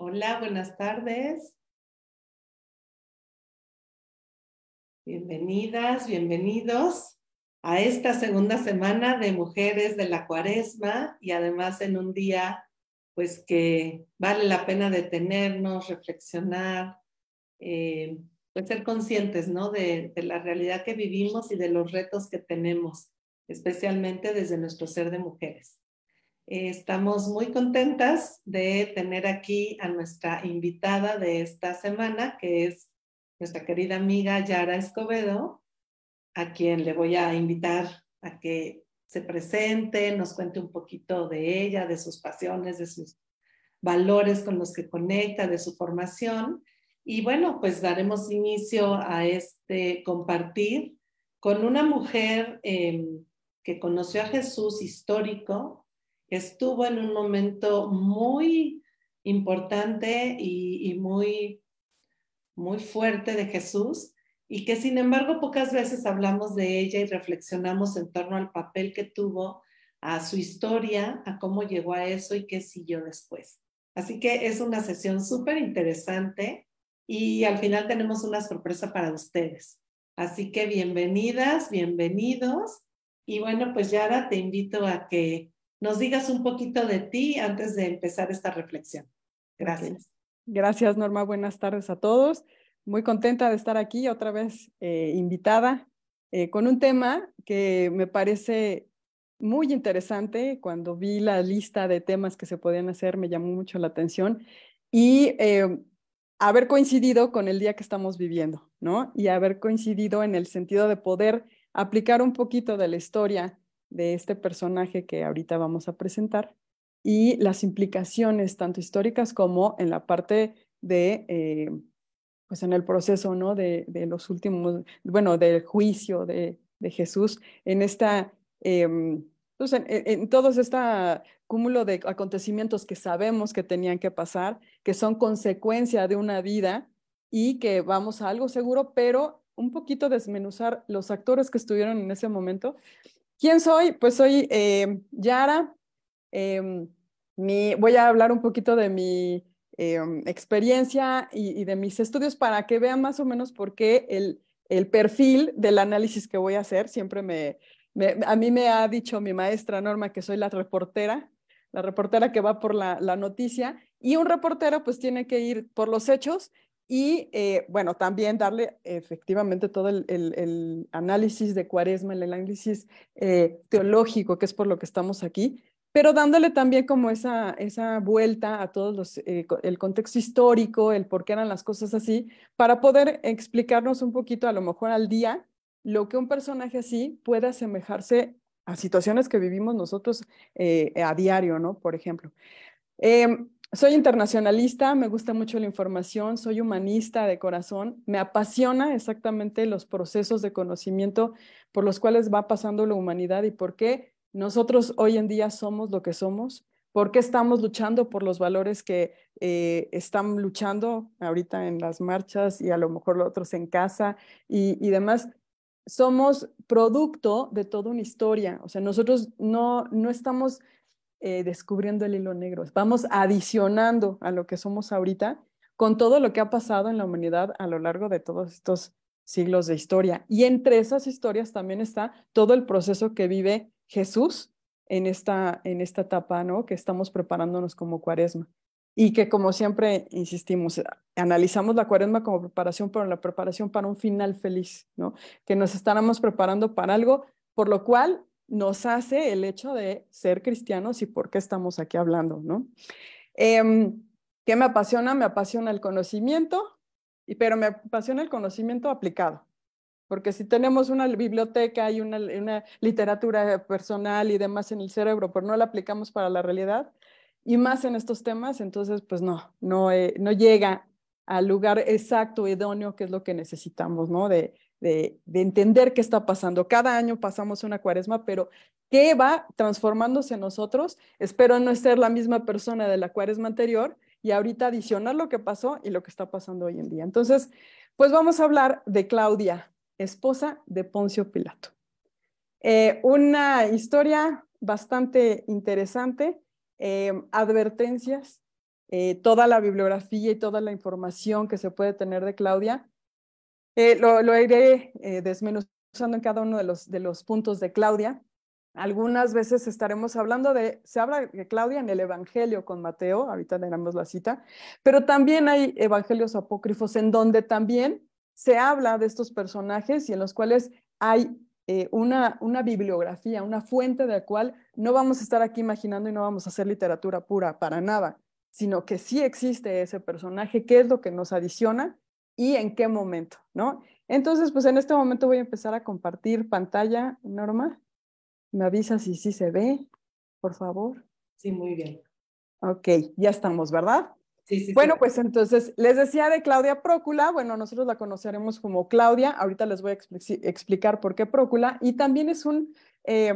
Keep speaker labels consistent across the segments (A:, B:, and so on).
A: Hola, buenas tardes. Bienvenidas, bienvenidos a esta segunda semana de Mujeres de la Cuaresma y además en un día pues que vale la pena detenernos, reflexionar, eh, pues ser conscientes, ¿no? De, de la realidad que vivimos y de los retos que tenemos, especialmente desde nuestro ser de mujeres. Eh, estamos muy contentas de tener aquí a nuestra invitada de esta semana, que es nuestra querida amiga Yara Escobedo, a quien le voy a invitar a que se presente, nos cuente un poquito de ella, de sus pasiones, de sus valores con los que conecta, de su formación. Y bueno, pues daremos inicio a este compartir con una mujer eh, que conoció a Jesús histórico, estuvo en un momento muy importante y, muy, muy fuerte de Jesús y que sin embargo pocas veces hablamos de ella y reflexionamos en torno al papel que tuvo, a su historia, a cómo llegó a eso y qué siguió después. Así que es una sesión súper interesante y al final tenemos una sorpresa para ustedes. Así que bienvenidas, bienvenidos. Y bueno, pues Yara, te invito a que nos digas un poquito de ti antes de empezar esta reflexión. Gracias.
B: Gracias, Norma. Buenas tardes a todos. Muy contenta de estar aquí otra vez eh, invitada eh, con un tema que me parece muy interesante. Cuando vi la lista de temas que se podían hacer, me llamó mucho la atención y eh, haber coincidido con el día que estamos viviendo, ¿no? Y haber coincidido en el sentido de poder aplicar un poquito de la historia de este personaje que ahorita vamos a presentar y las implicaciones tanto históricas como en la parte de, eh, pues en el proceso, ¿no? De, de, los últimos, bueno, del juicio de, de Jesús en esta, eh, pues en, en, todo este cúmulo de acontecimientos que sabemos que tenían que pasar, que son consecuencia de una vida y que vamos a algo seguro, pero un poquito desmenuzar los actores que estuvieron en ese momento ¿Quién soy? Pues soy eh, Yara. Em, mi, voy a hablar un poquito de mi em, experiencia y, de mis estudios para que vean más o menos por qué el, el perfil del análisis que voy a hacer. Siempre me, a mí me ha dicho mi maestra Norma que soy la reportera, la reportera que va por la, la noticia y un reportero pues tiene que ir por los hechos y eh, bueno, también darle efectivamente todo el, análisis de cuaresma, el análisis eh, teológico, que es por lo que estamos aquí, pero dándole también como esa, esa vuelta a todo eh, el contexto histórico, el por qué eran las cosas así, para poder explicarnos un poquito, a lo mejor al día, lo que un personaje así puede asemejarse a situaciones que vivimos nosotros a diario, ¿no? Por ejemplo. Soy internacionalista, me gusta mucho la información, soy humanista de corazón, me apasiona exactamente los procesos de conocimiento por los cuales va pasando la humanidad y por qué nosotros hoy en día somos lo que somos, por qué estamos luchando por los valores que eh, están luchando ahorita en las marchas y a lo mejor los otros en casa y, y demás. Somos producto de toda una historia, o sea, nosotros no, no estamos eh, descubriendo el hilo negro, vamos adicionando a lo que somos ahorita con todo lo que ha pasado en la humanidad a lo largo de todos estos siglos de historia. Y entre esas historias también está todo el proceso que vive Jesús en esta, en esta etapa, ¿no? Que estamos preparándonos como cuaresma. Y que como siempre insistimos, analizamos la cuaresma como preparación, pero la preparación para un final feliz, ¿no? Que nos estaremos preparando para algo por lo cual nos hace el hecho de ser cristianos y por qué estamos aquí hablando, ¿no? Em, ¿Qué me apasiona? Me apasiona el conocimiento, pero me apasiona el conocimiento aplicado. Porque si tenemos una biblioteca y una, literatura personal y demás en el cerebro, pero no la aplicamos para la realidad, y más en estos temas, entonces pues no, no, eh, llega al lugar exacto, idóneo, que es lo que necesitamos, ¿no? De, de, entender qué está pasando. Cada año pasamos una cuaresma, pero ¿qué va transformándose en nosotros? Espero no ser la misma persona de la cuaresma anterior y ahorita adicionar lo que pasó y lo que está pasando hoy en día. Entonces, pues vamos a hablar de Claudia, esposa de Poncio Pilato. Eh, una historia bastante interesante, eh, advertencias eh, toda la bibliografía y toda la información que se puede tener de Claudia. Eh, lo, lo, iré eh, desmenuzando en cada uno de los, de los puntos de Claudia. Algunas veces estaremos hablando de, se habla de Claudia en el Evangelio con Mateo, ahorita tenemos la cita, pero también hay evangelios apócrifos en donde también se habla de estos personajes y en los cuales hay eh, una, una bibliografía, una fuente de la cual no vamos a estar aquí imaginando y no vamos a hacer literatura pura para nada, sino que sí existe ese personaje, qué es lo que nos adiciona y en qué momento, ¿no? Entonces, pues en este momento voy a empezar a compartir pantalla, Norma. ¿Me avisa si sí se ve, por favor?
A: Sí, muy bien.
B: Ok, ya estamos, ¿verdad?
A: Sí, sí.
B: Bueno,
A: sí.
B: pues entonces les decía de Claudia Prócula, bueno, nosotros la conoceremos como Claudia, ahorita les voy a expli explicar por qué Prócula, y también es un, eh,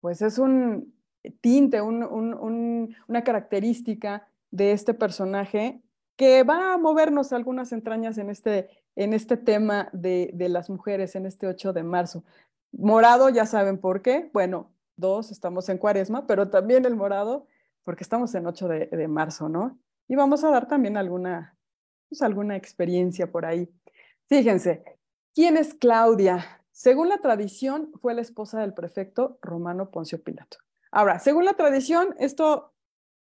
B: pues es un tinte, un, un, un, una característica de este personaje que va a movernos algunas entrañas en este, en este tema de, de las mujeres, en este 8 de marzo. Morado, ya saben por qué. Bueno, dos, estamos en cuaresma, pero también el morado, porque estamos en 8 de, de marzo, ¿no? Y vamos a dar también alguna, pues, alguna experiencia por ahí. Fíjense, ¿quién es Claudia? Según la tradición, fue la esposa del prefecto romano Poncio Pilato. Ahora, según la tradición, esto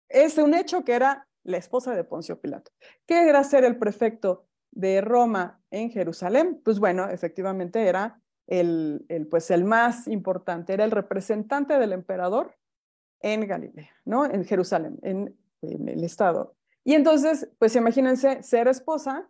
B: es un hecho que era la esposa de Poncio Pilato. ¿Qué era ser el prefecto de Roma en Jerusalén? Pues bueno, efectivamente era el, el, pues el más importante, era el representante del emperador en Galilea, ¿no? En Jerusalén, en, el estado. Y entonces, pues imagínense ser esposa.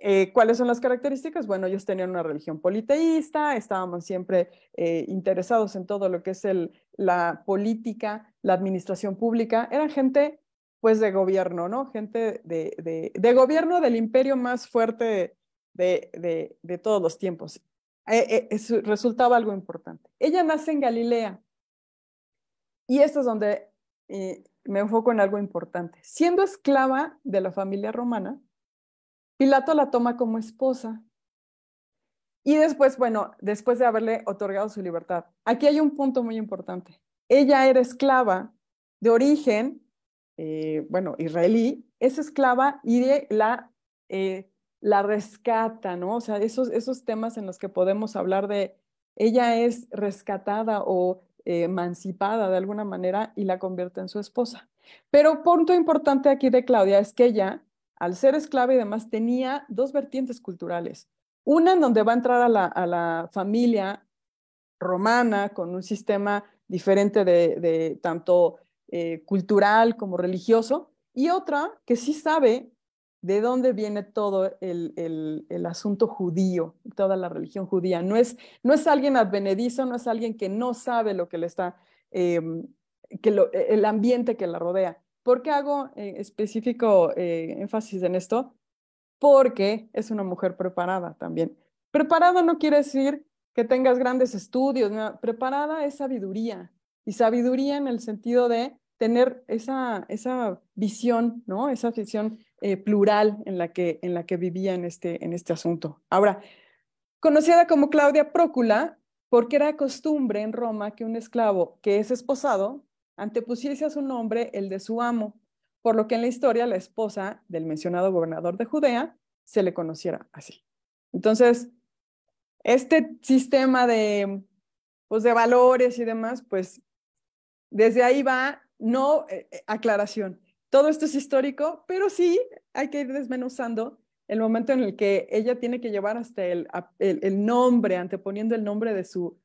B: Eh, ¿Cuáles son las características? Bueno, ellos tenían una religión politeísta, estábamos siempre eh, interesados en todo lo que es el, la política, la administración pública. Eran gente, pues, de gobierno, ¿no? Gente de, de, de gobierno del imperio más fuerte de, de, de todos los tiempos. Eh, eso resultaba algo importante. Ella nace en Galilea y esto es donde eh, me enfoco en algo importante. Siendo esclava de la familia romana, Pilato la toma como esposa. Y después, bueno, después de haberle otorgado su libertad, aquí hay un punto muy importante. Ella era esclava de origen, eh, bueno, israelí, es esclava y de la, eh, la rescata, ¿no? O sea, esos, esos temas en los que podemos hablar de ella es rescatada o eh, emancipada de alguna manera y la convierte en su esposa. Pero punto importante aquí de Claudia es que ella, al ser esclava y demás, tenía dos vertientes culturales. Una en donde va a entrar a la, a la familia romana con un sistema diferente de, de tanto eh, cultural como religioso, y otra que sí sabe de dónde viene todo el, el, asunto judío, toda la religión judía. No es, no es alguien advenedizo, no es alguien que no sabe lo que le está, eh, que lo, el ambiente que la rodea. ¿Por qué hago eh, específico eh, énfasis en esto? Porque es una mujer preparada también. Preparada no quiere decir que tengas grandes estudios, preparada es sabiduría, y sabiduría en el sentido de tener esa, esa visión, ¿no? Esa visión eh, plural en la, que, en la que vivía en este, en este asunto. Ahora, conocida como Claudia Prócula, porque era costumbre en Roma que un esclavo que es esposado antepusiese a su nombre el de su amo, por lo que en la historia la esposa del mencionado gobernador de Judea se le conociera así. Entonces, este sistema de, pues, de valores y demás, pues desde ahí va, no eh, aclaración. Todo esto es histórico, pero sí hay que ir desmenuzando el momento en el que ella tiene que llevar hasta el, el, nombre, anteponiendo el nombre de su,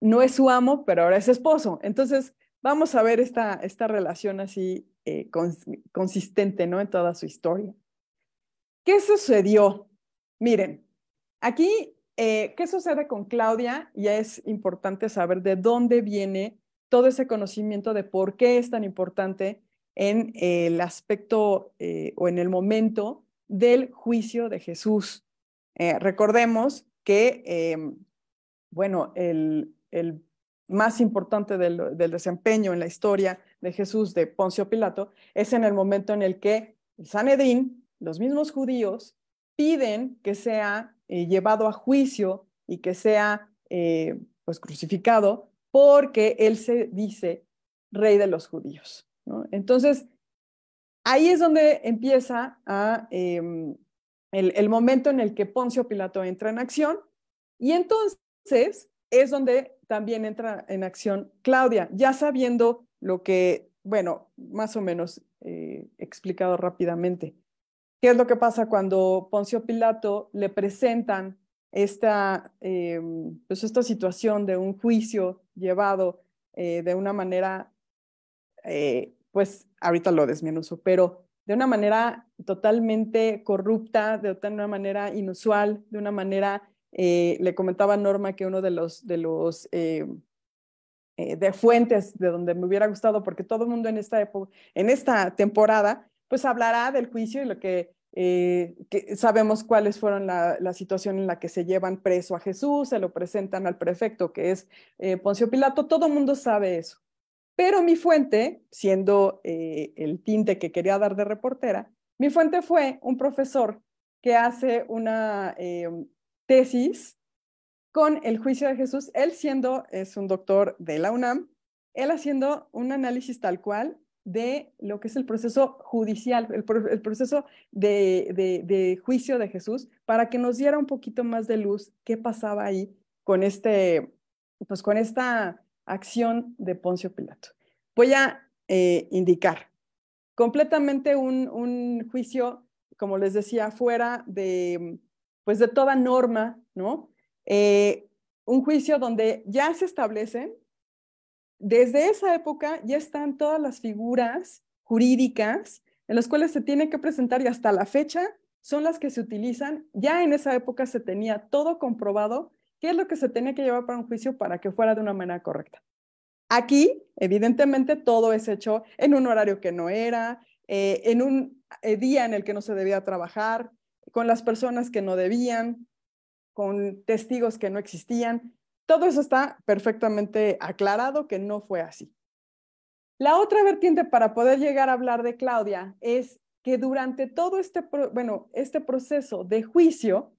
B: no es su amo, pero ahora es esposo. Entonces, vamos a ver esta, esta relación así eh, cons consistente ¿no? en toda su historia. ¿Qué sucedió? Miren, aquí, eh, ¿qué sucede con Claudia? Ya es importante saber de dónde viene todo ese conocimiento de por qué es tan importante en el aspecto eh, o en el momento del juicio de Jesús. Eh, recordemos que, eh, bueno, el, más importante del, desempeño en la historia de Jesús de Poncio Pilato es en el momento en el que el Sanedrín, los mismos judíos, piden que sea llevado a juicio y que sea pues crucificado porque él se dice rey de los judíos. Entonces, ahí es donde empieza a, em, el, el momento en el que Poncio Pilato entra en acción y entonces es donde también entra en acción Claudia, ya sabiendo lo que, bueno, más o menos eh, explicado rápidamente. ¿Qué es lo que pasa cuando Poncio Pilato le presentan esta, eh, pues esta situación de un juicio llevado eh, de una manera, pues ahorita lo desmenuzo, pero de una manera totalmente corrupta, de una manera inusual, de una manera eh, le comentaba Norma que uno de los, de los eh, eh, de fuentes de donde me hubiera gustado, porque todo el mundo en esta época, en esta temporada, pues hablará del juicio y lo que, sabemos cuáles fueron la, la, situación en la que se llevan preso a Jesús, se lo presentan al prefecto que es Poncio Pilato, todo mundo sabe eso. Pero mi fuente, siendo el tinte que quería dar de reportera, mi fuente fue un profesor que hace una, tesis con el juicio de Jesús, él siendo, es un doctor de la UNAM, él haciendo un análisis tal cual de lo que es el proceso judicial, el, proceso de, de, juicio de Jesús, para que nos diera un poquito más de luz qué pasaba ahí con, este, pues con esta acción de Poncio Pilato. Voy a eh, indicar completamente un, un juicio, como les decía, fuera de, pues de toda norma, ¿no? Eh, un juicio donde ya se establecen, desde esa época ya están todas las figuras jurídicas en las cuales se tiene que presentar y hasta la fecha son las que se utilizan. Ya en esa época se tenía todo comprobado qué es lo que se tenía que llevar para un juicio para que fuera de una manera correcta. Aquí, evidentemente, todo es hecho en un horario que no era, eh, en un eh, día en el que no se debía trabajar, con las personas que no debían, con testigos que no existían. Todo eso está perfectamente aclarado que no fue así. La otra vertiente para poder llegar a hablar de Claudia es que durante todo este, bueno, este proceso de juicio,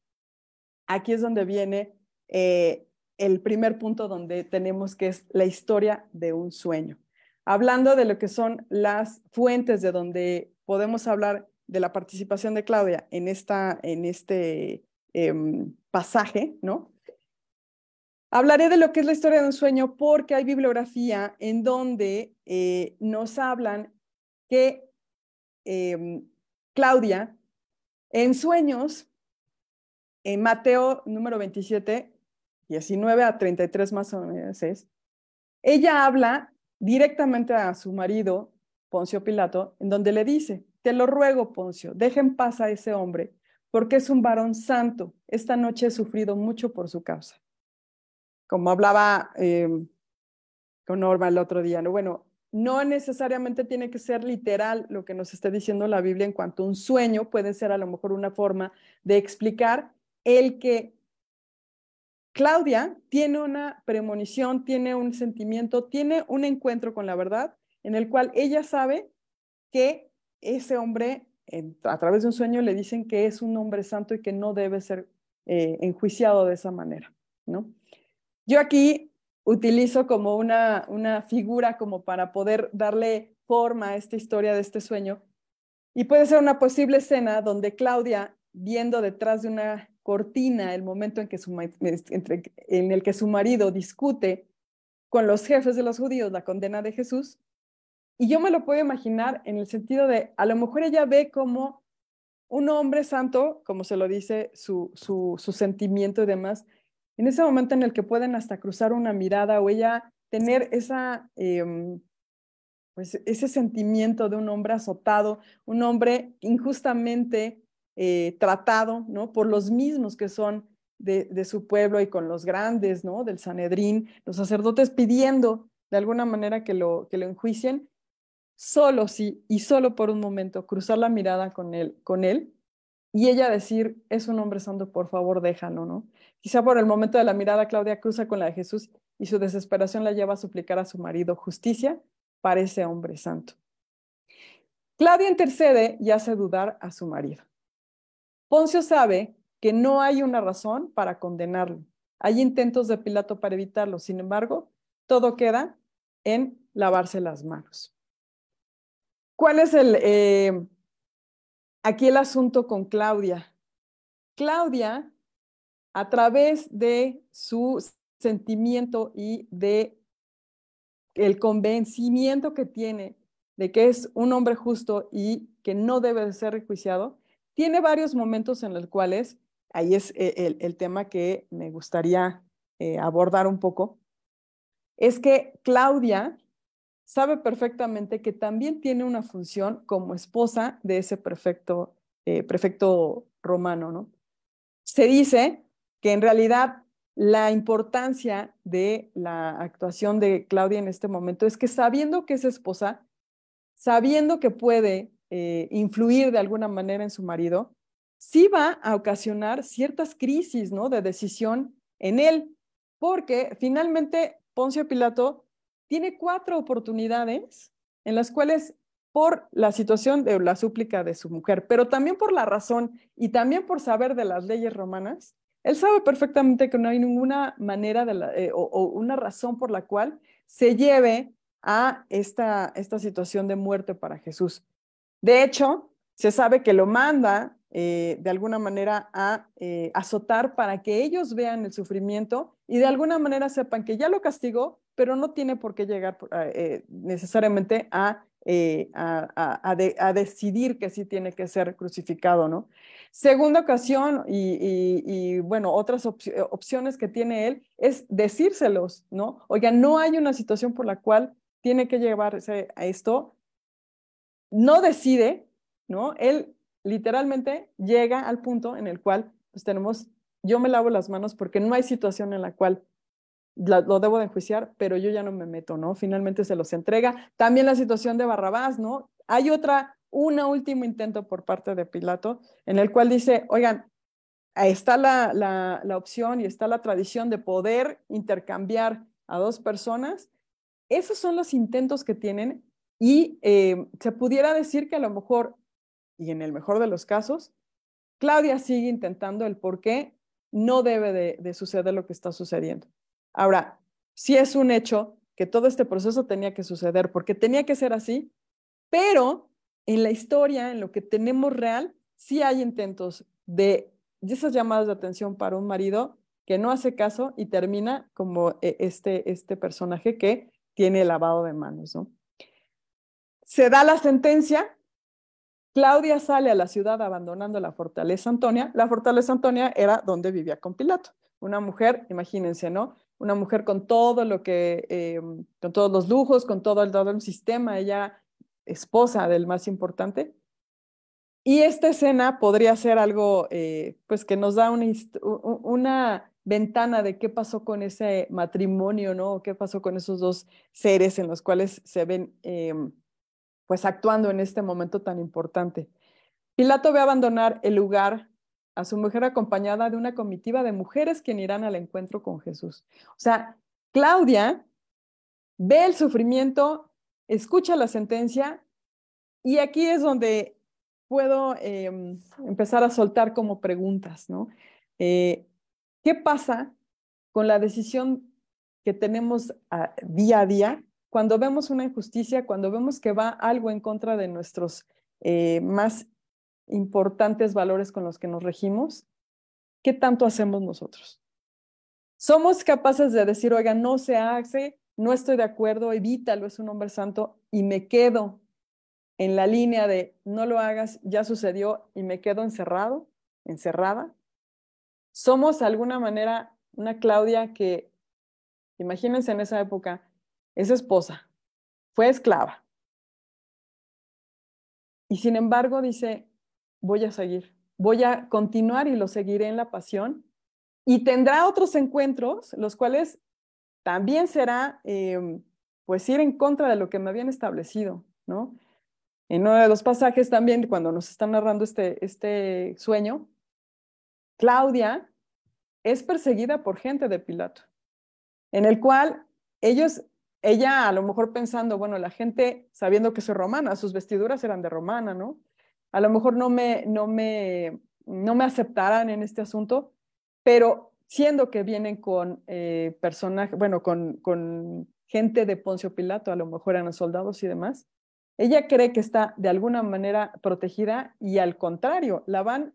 B: aquí es donde viene eh, el primer punto donde tenemos que es la historia de un sueño. Hablando de lo que son las fuentes de donde podemos hablar de la participación de Claudia en, esta, en este em, pasaje, ¿no? Hablaré de lo que es la historia de un sueño porque hay bibliografía en donde eh, nos hablan que em, Claudia, en sueños, en Mateo número 27, 19 a 33 más o menos es, ella habla directamente a su marido, Poncio Pilato, en donde le dice, te lo ruego, Poncio, deja en paz a ese hombre, porque es un varón santo. Esta noche he sufrido mucho por su causa. Como hablaba em, con Norma el otro día, ¿no? Bueno, no necesariamente tiene que ser literal lo que nos está diciendo la Biblia en cuanto a un sueño, puede ser a lo mejor una forma de explicar el que Claudia tiene una premonición, tiene un sentimiento, tiene un encuentro con la verdad en el cual ella sabe que ese hombre, a través de un sueño, le dicen que es un hombre santo y que no debe ser eh, enjuiciado de esa manera, ¿no? Yo aquí utilizo como una, una figura como para poder darle forma a esta historia de este sueño. Y puede ser una posible escena donde Claudia, viendo detrás de una cortina el momento en, que su, en el que su marido discute con los jefes de los judíos la condena de Jesús, y yo me lo puedo imaginar en el sentido de, a lo mejor ella ve como un hombre santo, como se lo dice su, su, sentimiento y demás, en ese momento en el que pueden hasta cruzar una mirada o ella tener esa, em, pues ese sentimiento de un hombre azotado, un hombre injustamente eh, tratado, ¿no? Por los mismos que son de, de, su pueblo y con los grandes, ¿no? Del Sanedrín, los sacerdotes pidiendo de alguna manera que lo, que lo enjuicien solo sí y solo por un momento cruzar la mirada con él, con él y ella decir, es un hombre santo, por favor, déjalo, ¿no? Quizá por el momento de la mirada, Claudia cruza con la de Jesús y su desesperación la lleva a suplicar a su marido justicia para ese hombre santo. Claudia intercede y hace dudar a su marido. Poncio sabe que no hay una razón para condenarlo. Hay intentos de Pilato para evitarlo. Sin embargo, todo queda en lavarse las manos. ¿Cuál es el, eh, aquí el asunto con Claudia? Claudia, a través de su sentimiento y de el convencimiento que tiene de que es un hombre justo y que no debe de ser rejuiciado, tiene varios momentos en los cuales, ahí es eh, el, tema que me gustaría eh, abordar un poco, es que Claudia sabe perfectamente que también tiene una función como esposa de ese prefecto, eh, romano, ¿no? Se dice que en realidad la importancia de la actuación de Claudia en este momento es que sabiendo que es esposa, sabiendo que puede eh, influir de alguna manera en su marido, sí va a ocasionar ciertas crisis ¿no? de decisión en él, porque finalmente Poncio Pilato tiene cuatro oportunidades en las cuales por la situación de la súplica de su mujer, pero también por la razón y también por saber de las leyes romanas, él sabe perfectamente que no hay ninguna manera de eh, o, una razón por la cual se lleve a esta, esta situación de muerte para Jesús. De hecho, se sabe que lo manda eh, de alguna manera a eh, azotar para que ellos vean el sufrimiento y de alguna manera sepan que ya lo castigó, pero no tiene por qué llegar necesariamente a eh, a, decidir que sí tiene que ser crucificado, ¿no? Segunda ocasión, y, bueno, otras opciones que tiene él es decírselos, ¿no? Oiga, no hay una situación por la cual tiene que llevarse a esto, no decide, ¿no? Él literalmente llega al punto en el cual pues tenemos, yo me lavo las manos porque no hay situación en la cual lo debo de enjuiciar, pero yo ya no me meto, ¿no? Finalmente se los entrega. También la situación de Barrabás, ¿no? Hay otra, un último intento por parte de Pilato, en el cual dice, oigan, está la, la, opción y está la tradición de poder intercambiar a dos personas. Esos son los intentos que tienen y eh, se pudiera decir que a lo mejor, y en el mejor de los casos, Claudia sigue intentando el por qué no debe de suceder lo que está sucediendo. Ahora, sí es un hecho que todo este proceso tenía que suceder porque tenía que ser así, pero en la historia, en lo que tenemos real, sí hay intentos de, esas llamadas de atención para un marido que no hace caso y termina como eh, este, este personaje que tiene lavado de manos. ¿no? Se da la sentencia, Claudia sale a la ciudad abandonando la fortaleza Antonia. La fortaleza Antonia era donde vivía con Pilato. Una mujer, imagínense, ¿no? una mujer con todo lo que, eh, con todos los lujos, con todo el, todo el sistema, ella esposa del más importante. Y esta escena podría ser algo, eh, pues, que nos da una, ventana de qué pasó con ese matrimonio, ¿no? ¿Qué pasó con esos dos seres en los cuales se ven, eh, pues, actuando en este momento tan importante. Pilato ve abandonar el lugar a su mujer acompañada de una comitiva de mujeres que irán al encuentro con Jesús. O sea, Claudia ve el sufrimiento, escucha la sentencia y aquí es donde puedo em, empezar a soltar como preguntas, ¿no? Eh, ¿Qué pasa con la decisión que tenemos día a día cuando vemos una injusticia, cuando vemos que va algo en contra de nuestros eh, más importantes valores con los que nos regimos, ¿qué tanto hacemos nosotros? Somos capaces de decir, oiga, no se hace, no estoy de acuerdo, evítalo, es un hombre santo, y me quedo en la línea de no lo hagas, ya sucedió, y me quedo encerrado, encerrada. Somos de alguna manera una Claudia que, imagínense en esa época, es esposa, fue esclava. Y sin embargo dice, voy a seguir, voy a continuar y lo seguiré en la pasión. Y tendrá otros encuentros, los cuales también será, em, pues, ir en contra de lo que me habían establecido, ¿no? En uno de los pasajes también, cuando nos están narrando este, este sueño, Claudia es perseguida por gente de Pilato, en el cual ellos, ella a lo mejor pensando, bueno, la gente sabiendo que soy romana, sus vestiduras eran de romana, ¿no? a lo mejor no me, no me, no me aceptarán en este asunto, pero siendo que vienen con eh, bueno, con, con gente de Poncio Pilato, a lo mejor eran soldados y demás, Ella cree que está de alguna manera protegida y al contrario, la van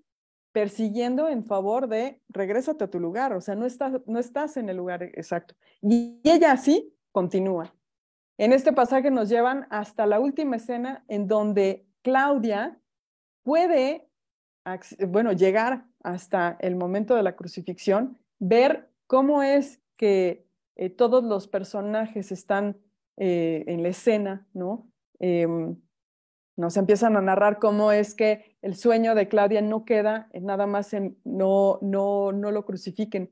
B: persiguiendo en favor de regrésate a tu lugar, o sea, no estás, no estás en el lugar exacto. Y ella así continúa. En este pasaje nos llevan hasta la última escena en donde Claudia puede, bueno, llegar hasta el momento de la crucifixión, ver cómo es que eh, todos los personajes están eh, en la escena, ¿no? Em, nos empiezan a narrar cómo es que el sueño de Claudia no queda nada más en no, no, no lo crucifiquen,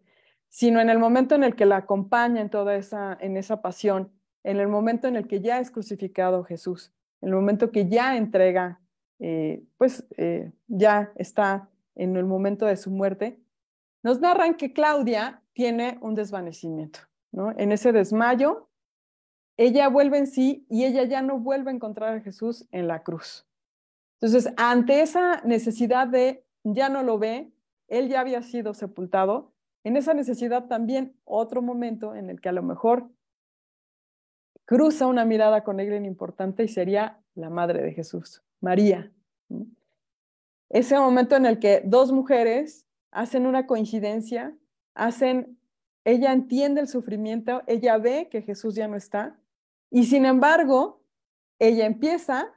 B: sino en el momento en el que la acompaña en toda esa, en esa pasión, en el momento en el que ya es crucificado Jesús, en el momento que ya entrega, eh, pues eh, ya está en el momento de su muerte, nos narran que Claudia tiene un desvanecimiento, ¿no? En ese desmayo, ella vuelve en sí y ella ya no vuelve a encontrar a Jesús en la cruz. Entonces, ante esa necesidad de ya no lo ve, él ya había sido sepultado, en esa necesidad también otro momento en el que a lo mejor cruza una mirada con alguien importante y sería la madre de Jesús, María. Ese momento en el que dos mujeres hacen una coincidencia, hacen, ella entiende el sufrimiento, ella ve que Jesús ya no está y sin embargo, ella empieza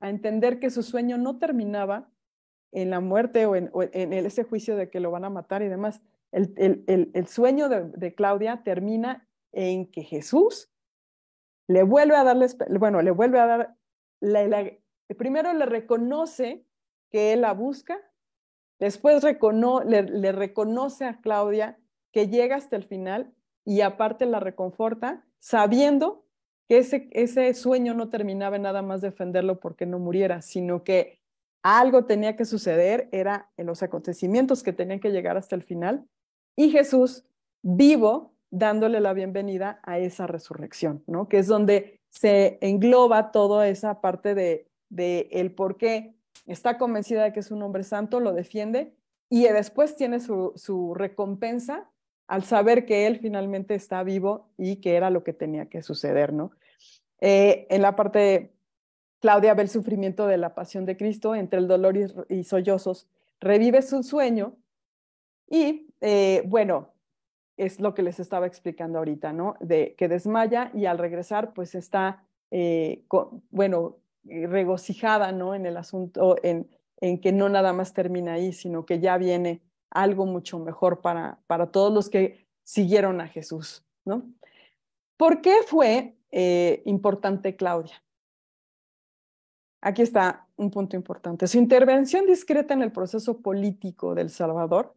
B: a entender que su sueño no terminaba en la muerte o en, ese juicio de que lo van a matar y demás. El, sueño de, Claudia termina en que Jesús le vuelve a darle, bueno, le vuelve a dar, primero le reconoce que él la busca, después le reconoce a Claudia que llega hasta el final y aparte la reconforta sabiendo que ese, ese sueño no terminaba nada más defenderlo porque no muriera, sino que algo tenía que suceder, era en los acontecimientos que tenían que llegar hasta el final, y Jesús vivo dándole la bienvenida a esa resurrección, ¿no? Que es donde se engloba toda esa parte de, de el por qué está convencida de que es un hombre santo, lo defiende, y después tiene su, su recompensa al saber que él finalmente está vivo y que era lo que tenía que suceder, ¿no? Eh, en la parte, Claudia ve el sufrimiento de la pasión de Cristo entre el dolor y, sollozos, revive su sueño y, eh, bueno, es lo que les estaba explicando ahorita, ¿no? De que desmaya y al regresar, pues está, eh, bueno, regocijada, ¿no? En el asunto, en, en que no nada más termina ahí, sino que ya viene algo mucho mejor para, para todos los que siguieron a Jesús, ¿no? ¿Por qué fue eh, importante Claudia? Aquí está un punto importante. Su intervención discreta en el proceso político del Salvador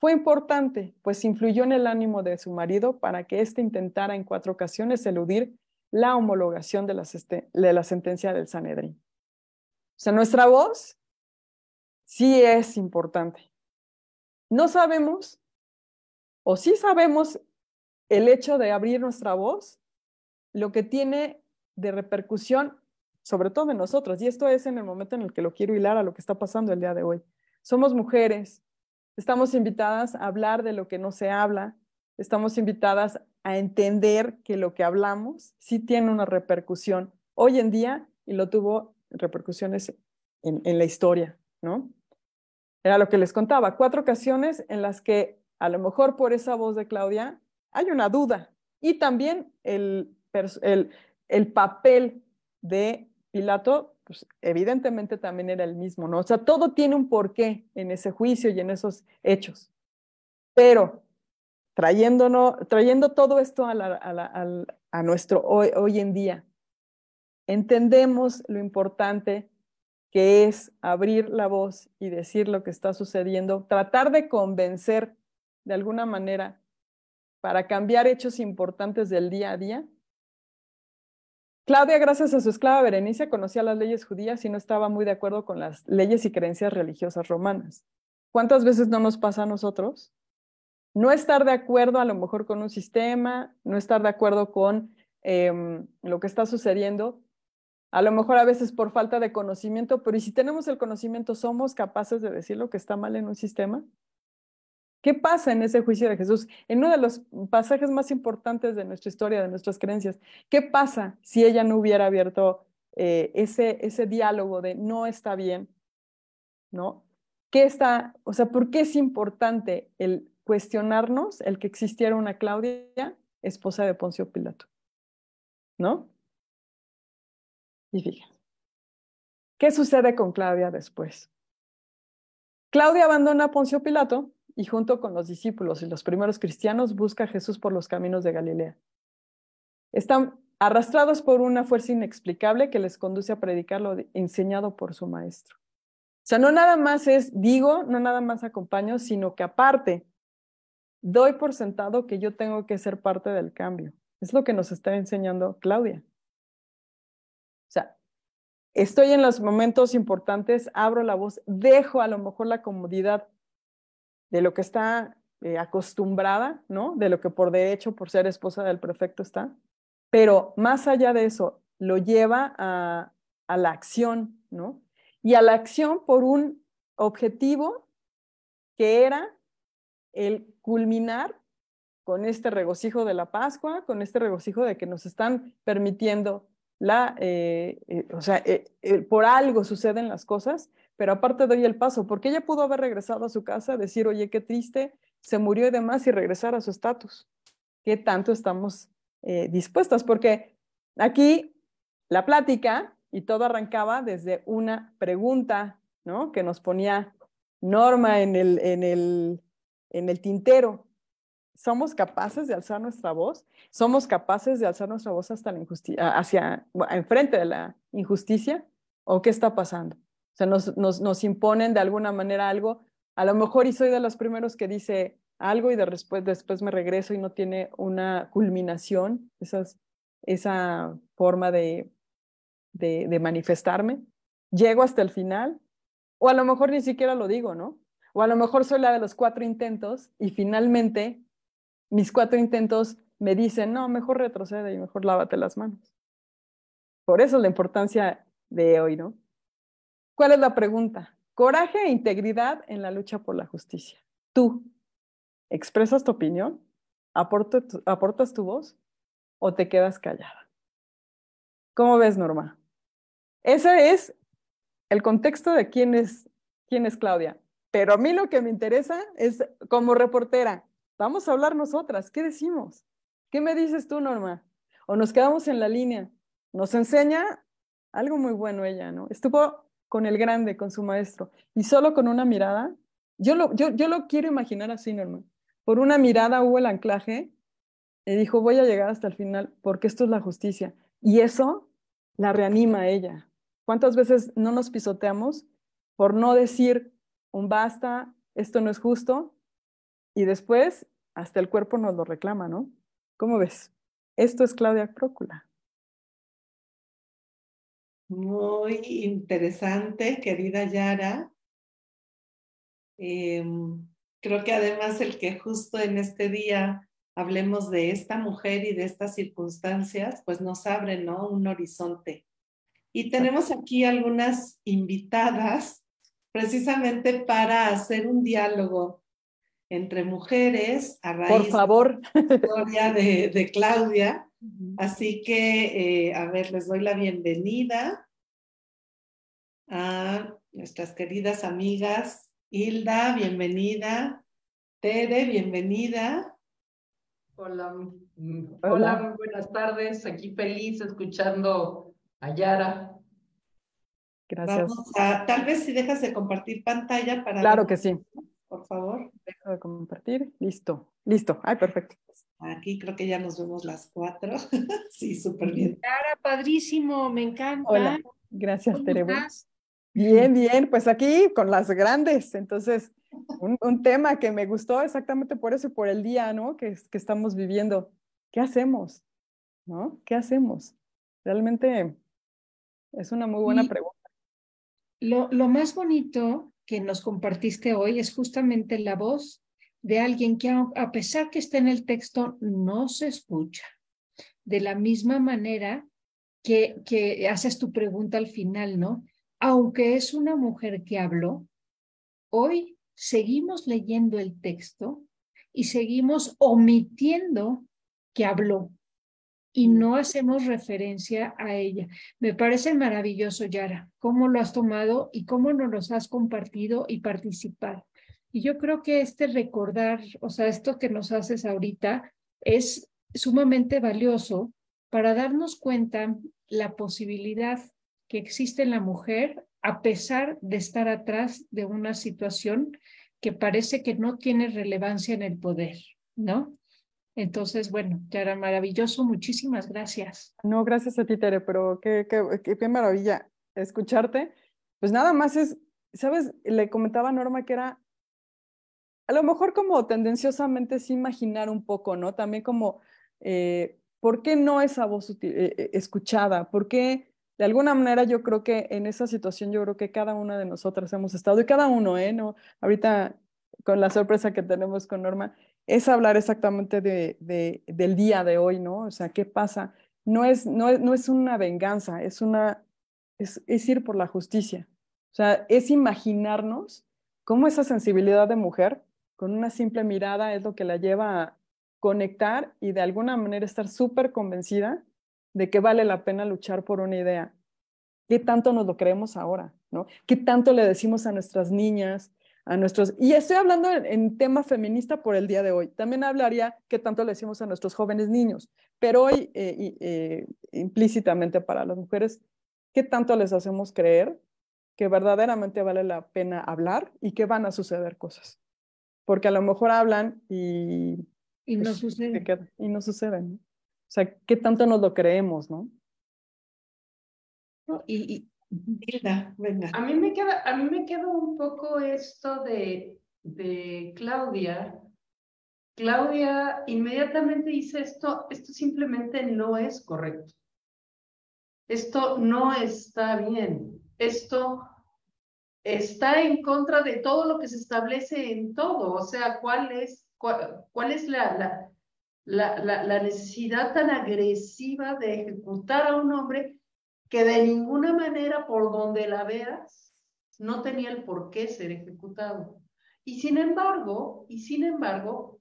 B: fue importante, pues influyó en el ánimo de su marido para que éste intentara en cuatro ocasiones eludir la homologación de la, sentencia del Sanedrín. O sea, nuestra voz sí es importante. No sabemos, o sí sabemos, el hecho de abrir nuestra voz, lo que tiene de repercusión, sobre todo en nosotros, y esto es en el momento en el que lo quiero hilar a lo que está pasando el día de hoy. Somos mujeres, estamos invitadas a hablar de lo que no se habla, estamos invitadas a entender que lo que hablamos sí tiene una repercusión hoy en día y lo tuvo repercusiones en, la historia, ¿no? Era lo que les contaba, cuatro ocasiones en las que a lo mejor por esa voz de Claudia hay una duda. Y también el, el, el papel de Pilato, pues evidentemente también era el mismo, ¿no? O sea, todo tiene un porqué en ese juicio y en esos hechos. Pero trayéndonos, trayendo todo esto a, nuestro hoy en día, entendemos lo importante que es abrir la voz y decir lo que está sucediendo, tratar de convencer de alguna manera para cambiar hechos importantes del día a día. Claudia, gracias a su esclava Berenice, conocía las leyes judías y no estaba muy de acuerdo con las leyes y creencias religiosas romanas. ¿Cuántas veces no nos pasa a nosotros? No estar de acuerdo a lo mejor con un sistema, no estar de acuerdo con em, lo que está sucediendo, a lo mejor a veces por falta de conocimiento, pero ¿y si tenemos el conocimiento, somos capaces de decir lo que está mal en un sistema? ¿Qué pasa en ese juicio de Jesús? En uno de los pasajes más importantes de nuestra historia, de nuestras creencias, ¿qué pasa si ella no hubiera abierto eh, ese, ese diálogo de no está bien, ¿no? ¿Qué está, o sea, por qué es importante el cuestionarnos el que existiera una Claudia, esposa de Poncio Pilato? ¿No? Y fíjense, ¿qué sucede con Claudia después? Claudia abandona a Poncio Pilato y junto con los discípulos y los primeros cristianos busca a Jesús por los caminos de Galilea. Están arrastrados por una fuerza inexplicable que les conduce a predicar lo enseñado por su maestro. O sea, no nada más es digo, no nada más acompaño, sino que aparte doy por sentado que yo tengo que ser parte del cambio. Es lo que nos está enseñando Claudia. O sea, estoy en los momentos importantes, abro la voz, dejo a lo mejor la comodidad de lo que está eh, acostumbrada, ¿no? De lo que por derecho, por ser esposa del prefecto está. Pero más allá de eso, lo lleva a, la acción, ¿no? Y a la acción por un objetivo que era el culminar con este regocijo de la Pascua, con este regocijo de que nos están permitiendo la, eh, eh, o sea, por algo suceden las cosas, pero aparte doy el paso, porque ella pudo haber regresado a su casa, decir, oye, qué triste, se murió y demás, y regresar a su estatus. ¿Qué tanto estamos dispuestas? Porque aquí la plática y todo arrancaba desde una pregunta, ¿no? Que nos ponía Norma en el, en el, en el tintero somos capaces de alzar nuestra voz, somos capaces de alzar nuestra voz hasta la injusticia, hacia, enfrente de la injusticia, o qué está pasando. O sea, nos, nos, nos, imponen de alguna manera algo, a lo mejor y soy de los primeros que dice algo y de después, después me regreso y no tiene una culminación, esa forma de, de, de manifestarme. Llego hasta el final, o a lo mejor ni siquiera lo digo, ¿no? O a lo mejor soy la de los cuatro intentos y finalmente mis cuatro intentos me dicen, no, mejor retrocede y mejor lávate las manos. Por eso la importancia de hoy, ¿no? ¿Cuál es la pregunta? Coraje e integridad en la lucha por la justicia. Tú, ¿expresas tu opinión? ¿Aportas tu voz? ¿O te quedas callada? ¿Cómo ves, Norma? Ese es el contexto de quién es, quién es Claudia. Pero a mí lo que me interesa es, como reportera, Vamos a hablar nosotras. ¿Qué decimos? ¿Qué me dices tú, Norma? O nos quedamos en la línea. Nos enseña algo muy bueno ella, ¿no? Estuvo con el grande, con su maestro, y solo con una mirada, yo lo, yo, yo lo quiero imaginar así, Norma. Por una mirada hubo el anclaje y dijo, voy a llegar hasta el final porque esto es la justicia. Y eso la reanima a ella. ¿Cuántas veces no nos pisoteamos por no decir un basta, esto no es justo? Y después hasta el cuerpo nos lo reclama, ¿no? ¿Cómo ves? Esto es Claudia Prócula.
A: Muy interesante, querida Yara. Em, creo que además el que justo en este día hablemos de esta mujer y de estas circunstancias, pues nos abre, ¿no? Un horizonte. Y tenemos aquí algunas invitadas precisamente para hacer un diálogo entre mujeres a raíz
B: Por favor.
A: de la historia de, Claudia. Así que, eh, a ver, les doy la bienvenida a nuestras queridas amigas. Hilda, bienvenida. Tere, bienvenida.
C: Hola, hola, muy buenas tardes. Aquí feliz escuchando a Yara.
A: Gracias. tal vez si dejas de compartir pantalla para...
B: Claro que sí
A: por favor.
B: Dejo de compartir. Listo, listo. Ay, perfecto.
A: Aquí creo que ya nos vemos las cuatro. sí, súper bien.
D: Clara, padrísimo, me encanta.
B: Hola, gracias, Tere. Bien, bien, pues aquí con las grandes. Entonces, un, un, tema que me gustó exactamente por eso, por el día, ¿no? Que, que estamos viviendo. ¿Qué hacemos? ¿No? ¿Qué hacemos? Realmente es una muy buena pregunta.
D: Lo, lo más bonito que nos compartiste hoy es justamente la voz de alguien que a pesar que está en el texto no se escucha. De la misma manera que, que haces tu pregunta al final, ¿no? Aunque es una mujer que habló, hoy seguimos leyendo el texto y seguimos omitiendo que habló. y no hacemos referencia a ella. Me parece maravilloso, Yara, cómo lo has tomado y cómo nos has compartido y participado. Y yo creo que este recordar, o sea, esto que nos haces ahorita es sumamente valioso para darnos cuenta la posibilidad que existe en la mujer a pesar de estar atrás de una situación que parece que no tiene relevancia en el poder, ¿no? Entonces, bueno, Yara, maravilloso, muchísimas gracias.
B: No, gracias a ti, Tere, pero qué, qué, qué, maravilla escucharte. Pues nada más es, ¿sabes? Le comentaba a Norma que era a lo mejor como tendenciosamente sí imaginar un poco, ¿no? También como, eh, ¿por qué no esa voz eh, eh, escuchada? ¿Por qué de alguna manera yo creo que en esa situación yo creo que cada una de nosotras hemos estado y cada uno, ¿eh? ¿No? Ahorita con la sorpresa que tenemos con Norma, es hablar exactamente de, de, del día de hoy, ¿no? O sea, ¿qué pasa? No es, no no es una venganza, es, una, es, es ir por la justicia. O sea, es imaginarnos cómo esa sensibilidad de mujer con una simple mirada es lo que la lleva a conectar y de alguna manera estar súper convencida de que vale la pena luchar por una idea. ¿Qué tanto nos lo creemos ahora? ¿no? ¿Qué tanto le decimos a nuestras niñas, a nuestros... Y estoy hablando en, tema feminista por el día de hoy. También hablaría qué tanto le decimos a nuestros jóvenes niños, pero hoy eh, eh, implícitamente para las mujeres, ¿qué tanto les hacemos creer que verdaderamente vale la pena hablar y que van a suceder cosas? Porque a lo mejor hablan y...
D: Y no pues, sucede.
B: y no suceden. O sea, ¿qué tanto nos lo creemos, no?
C: y, A mí me queda, a mí me queda un poco esto de, de Claudia. Claudia inmediatamente dice esto, esto simplemente no es correcto. Esto no está bien. Esto está en contra de todo lo que se establece en todo. O sea, ¿cuál es, cuál, es la, la, la, la, necesidad tan agresiva de ejecutar a un hombre que de ninguna manera, por donde la veas, no tenía el por qué ser ejecutado? Y sin embargo, y sin embargo,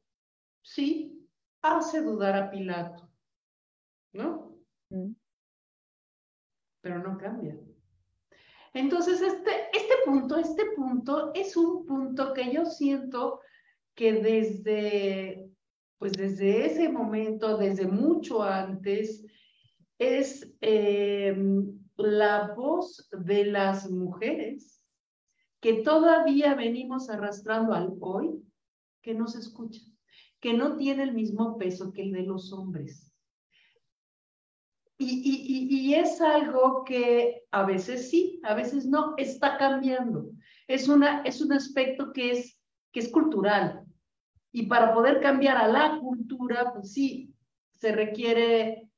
C: sí, hace dudar a Pilato, ¿no? Mm. Pero no cambia. Entonces, este, este punto, este punto es un punto que yo siento que desde, pues desde ese momento, desde mucho antes, es em, la voz de las mujeres que todavía venimos arrastrando al hoy, que no se escucha, que no tiene el mismo peso que el de los hombres. Y, es algo que a veces sí, a veces no, está cambiando. Es, una, es un aspecto que es, que es cultural. Y para poder cambiar a la cultura, pues sí, se requiere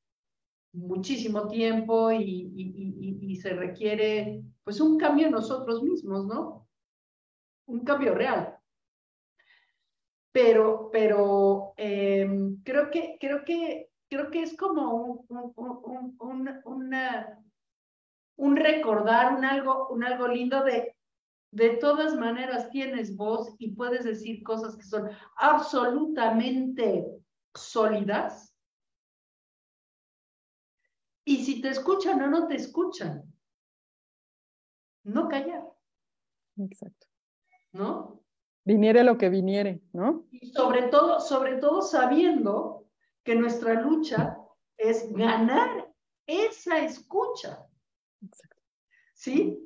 C: muchísimo tiempo y, se requiere pues un cambio en nosotros mismos, ¿no? Un cambio real. Pero, pero em, creo, que, creo que creo que es como un, un, un, una, un recordar, un algo, un algo lindo de, de todas maneras tienes voz y puedes decir cosas que son absolutamente sólidas. Y si te escuchan o no te escuchan, no callar.
B: Exacto.
C: ¿No?
B: Viniere lo que viniere, ¿no?
C: Y sobre todo, sobre todo sabiendo que nuestra lucha es ganar esa escucha. ¿Sí?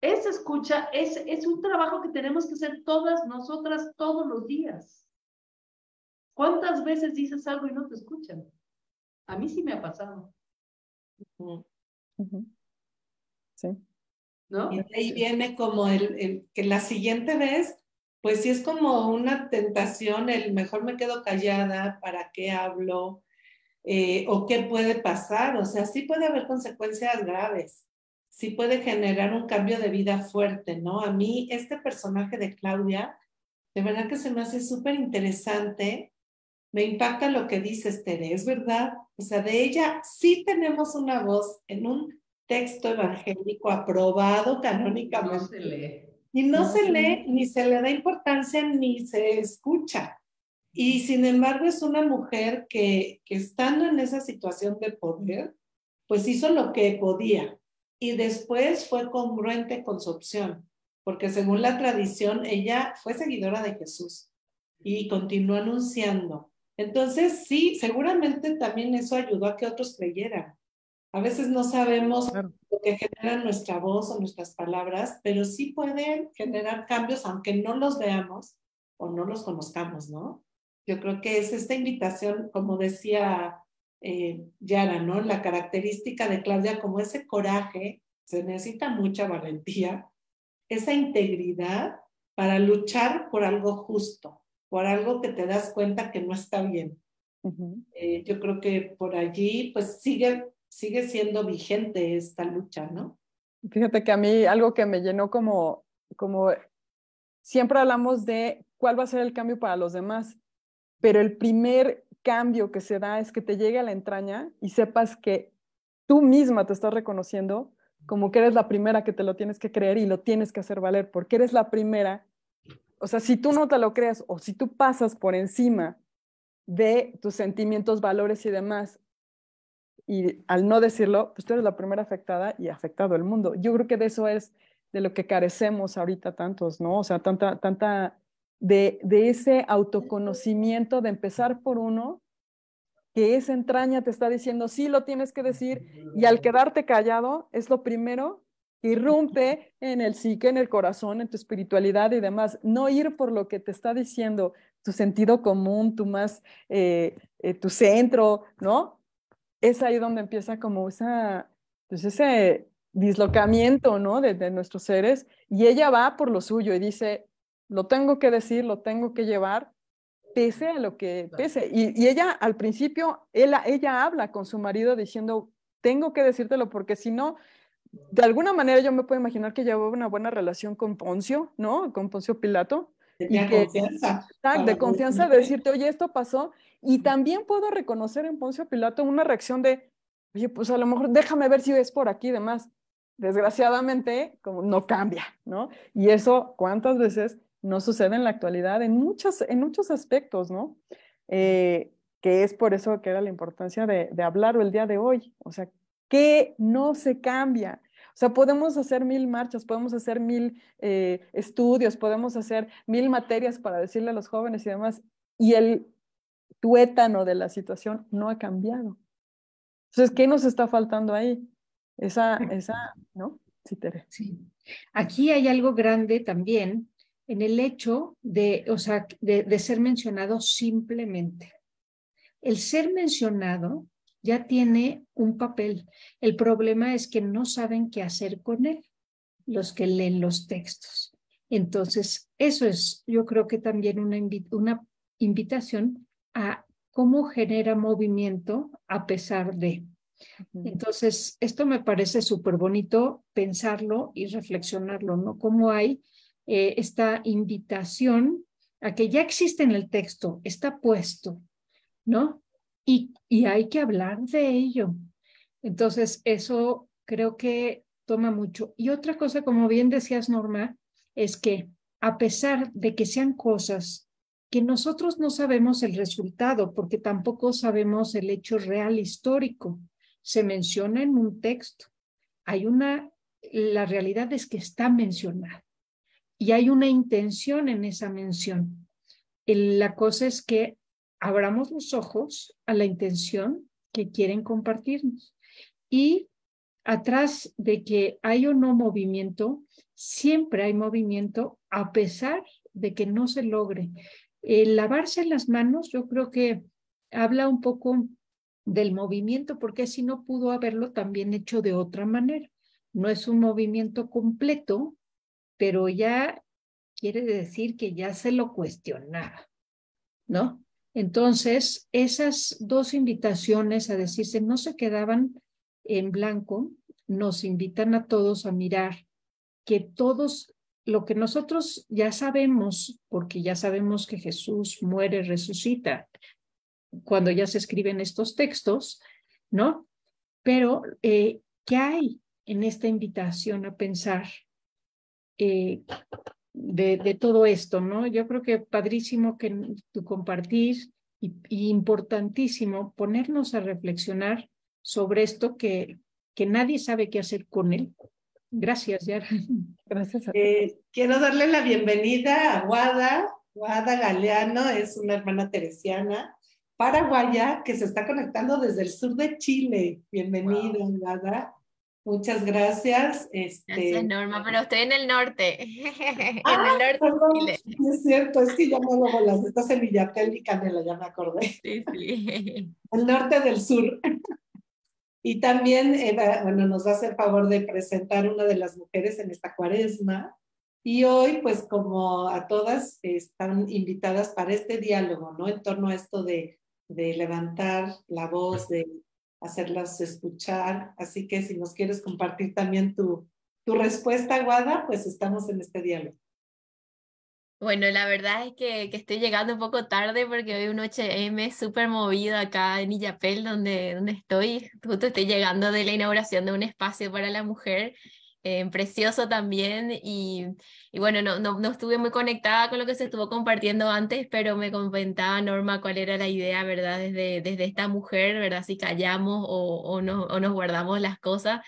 C: Esa escucha es, es un trabajo que tenemos que hacer todas nosotras todos los días. ¿Cuántas veces dices algo y no te escuchan? A mí sí me ha pasado.
B: Sí.
A: ¿No? Y ahí viene como el, el, que la siguiente vez pues sí es como una tentación, el mejor me quedo callada, ¿para qué hablo? Eh, ¿O qué puede pasar? O sea, sí puede haber consecuencias graves, sí puede generar un cambio de vida fuerte, ¿no? A mí, este personaje de Claudia, de verdad que se me hace súper interesante, me impacta lo que dices, Tere, es verdad. O sea, de ella sí tenemos una voz en un texto evangélico aprobado canónicamente.
C: No se lee
A: y no se lee, ni se le da importancia, ni se escucha. Y sin embargo es una mujer que, que estando en esa situación de poder, pues hizo lo que podía y después fue congruente con su opción, porque según la tradición ella fue seguidora de Jesús y continuó anunciando. Entonces sí, seguramente también eso ayudó a que otros creyeran. A veces no sabemos que genera nuestra voz o nuestras palabras, pero sí pueden generar cambios aunque no los veamos o no los conozcamos, ¿no? Yo creo que es esta invitación, como decía eh, Yara, ¿no? La característica de Claudia, como ese coraje, se necesita mucha valentía, esa integridad para luchar por algo justo, por algo que te das cuenta que no está bien. Eh, yo creo que por allí, pues sigue, sigue siendo vigente esta lucha, ¿no?
B: Fíjate que a mí algo que me llenó como, como siempre hablamos de cuál va a ser el cambio para los demás, pero el primer cambio que se da es que te llegue a la entraña y sepas que tú misma te estás reconociendo como que eres la primera que te lo tienes que creer y lo tienes que hacer valer, porque eres la primera. O sea, si tú no te lo creas o si tú pasas por encima de tus sentimientos, valores y demás, y al no decirlo, pues tú eres la primera afectada y afectado el mundo. Yo creo que de eso es de lo que carecemos ahorita tantos, ¿no? O sea, tanta, tanta de, ese autoconocimiento, de empezar por uno, que esa entraña te está diciendo, sí, lo tienes que decir, y al quedarte callado es lo primero que irrumpe en el psique, en el corazón, en tu espiritualidad y demás. No ir por lo que te está diciendo tu sentido común, tu más, eh, eh, tu centro, ¿no? Es ahí donde empieza como esa, pues ese dislocamiento, ¿no? De, de nuestros seres, y ella va por lo suyo y dice, lo tengo que decir, lo tengo que llevar, pese a lo que pese. Y, ella al principio, ella, ella habla con su marido diciendo, tengo que decírtelo porque si no, de alguna manera yo me puedo imaginar que llevaba una buena relación con Poncio, ¿no? Con Poncio Pilato.
A: y que, confianza.
B: De confianza de decirte, oye, esto pasó. Y también puedo reconocer en Poncio Pilato una reacción de, oye, pues a lo mejor déjame ver si es por aquí y demás. Desgraciadamente, como no cambia, ¿no? Y eso, ¿cuántas veces no sucede en la actualidad en muchos, en muchos aspectos, ¿no? Eh, que es por eso que era la importancia de, de hablarlo el día de hoy. O sea, que no se cambia. O sea, podemos hacer mil marchas, podemos hacer mil eh, estudios, podemos hacer mil materias para decirle a los jóvenes y demás, y el tuétano de la situación no ha cambiado. Entonces, ¿qué nos está faltando ahí? Esa, esa, ¿no?
D: Sí, Tere. Sí. Aquí hay algo grande también en el hecho de, o sea, de, ser mencionado simplemente. El ser mencionado ya tiene un papel. El problema es que no saben qué hacer con él, los que leen los textos. Entonces, eso es, yo creo que también una, una invitación a cómo genera movimiento a pesar de. Entonces, esto me parece súper bonito pensarlo y reflexionarlo, ¿no? Cómo hay eh, esta invitación a que ya existe en el texto, está puesto, ¿no? Y, y hay que hablar de ello. Entonces, eso creo que toma mucho. Y otra cosa, como bien decías, Norma, es que a pesar de que sean cosas que nosotros no sabemos el resultado, porque tampoco sabemos el hecho real histórico, se menciona en un texto. Hay una, la realidad es que está mencionado y hay una intención en esa mención. la cosa es que abramos los ojos a la intención que quieren compartirnos. Y atrás de que hay o no movimiento, siempre hay movimiento a pesar de que no se logre. El lavarse las manos, yo creo que habla un poco del movimiento, porque si no pudo haberlo también hecho de otra manera. No es un movimiento completo, pero ya quiere decir que ya se lo cuestionaba, ¿no? Entonces, esas dos invitaciones a decirse no se quedaban en blanco, nos invitan a todos a mirar que todos, lo que nosotros ya sabemos, porque ya sabemos que Jesús muere, resucita, cuando ya se escriben estos textos, ¿no? Pero, eh, ¿qué hay en esta invitación a pensar eh, de, todo esto, ¿no? Yo creo que padrísimo que tu compartir y, importantísimo ponernos a reflexionar sobre esto que, que nadie sabe qué hacer con él. Gracias, Yara.
A: Gracias. Eh, quiero darle la bienvenida a Guada. Guada Galeano es una hermana teresiana paraguaya que se está conectando desde el sur de Chile. Bienvenida, Guada. Muchas gracias. Este...
E: Gracias, Norma, pero estoy en el norte. en
A: ah, el norte de Chile. Es cierto, es que ya no luego las estás en Villatel y Canela, ya me acordé.
E: Sí, sí.
A: El norte del sur. Y también, bueno, nos a hacer favor de presentar una de las mujeres en esta cuaresma. Y hoy, pues como a todas, están invitadas para este diálogo, ¿no? En torno a esto de, de levantar la voz, de hacerlas escuchar. Así que si nos quieres compartir también tu, tu respuesta, Guada, pues estamos en este diálogo.
E: Bueno, la verdad es que, que, estoy llegando un poco tarde porque hoy un 8M súper movido acá en Illapel, donde, donde estoy. Justo estoy llegando de la inauguración de un espacio para la mujer eh, precioso también y, y bueno, no, no, no, estuve muy conectada con lo que se estuvo compartiendo antes, pero me comentaba Norma cuál era la idea, ¿verdad? Desde, desde esta mujer, ¿verdad? Si callamos o, o, no, o nos guardamos las cosas.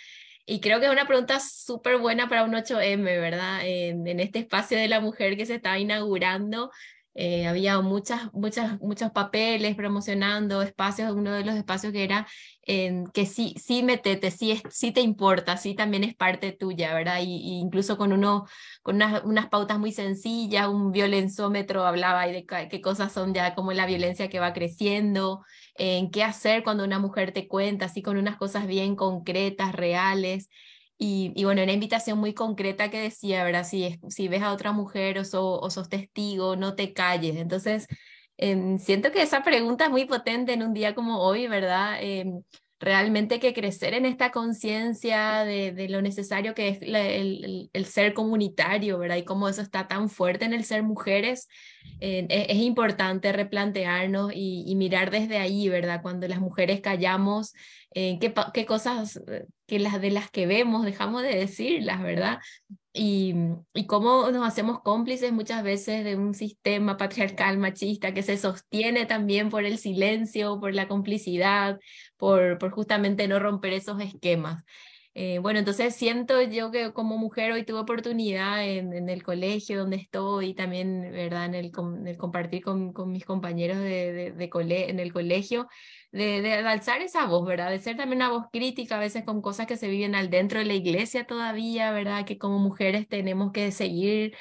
E: Y creo que es una pregunta súper buena para un 8M, ¿verdad? En, en, este espacio de la mujer que se estaba inaugurando, eh, había muchas, muchas, muchos papeles promocionando espacios, uno de los espacios que era que sí, sí metete, sí, sí te importa, sí también es parte tuya, ¿verdad? Y, incluso con, uno, con unas, unas, pautas muy sencillas, un violenzómetro hablaba de qué cosas son ya como la violencia que va creciendo, en qué hacer cuando una mujer te cuenta, así con unas cosas bien concretas, reales. Y, bueno, una invitación muy concreta que decía, ¿verdad? Si, ves a otra mujer o, o sos testigo, no te calles. Entonces, em, siento que esa pregunta es muy potente en un día como hoy, ¿verdad? Em, realmente que crecer en esta conciencia de, lo necesario que es el, ser comunitario, ¿verdad? Y cómo eso está tan fuerte en el ser mujeres, eh, es, importante replantearnos y, y, mirar desde ahí, ¿verdad? Cuando las mujeres callamos, eh, qué, qué, cosas eh, que las de las que vemos dejamos de decirlas, ¿verdad? Y, y cómo nos hacemos cómplices muchas veces de un sistema patriarcal machista que se sostiene también por el silencio, por la complicidad, por, por justamente no romper esos esquemas. Eh, bueno, entonces siento yo que como mujer hoy tuve oportunidad en, en el colegio donde estoy y también, ¿verdad?, en el, en el compartir con, con, mis compañeros de, de, de cole, en el colegio, de, alzar esa voz, ¿verdad? De ser también una voz crítica a veces con cosas que se viven al dentro de la iglesia todavía, ¿verdad? Que como mujeres tenemos que seguir.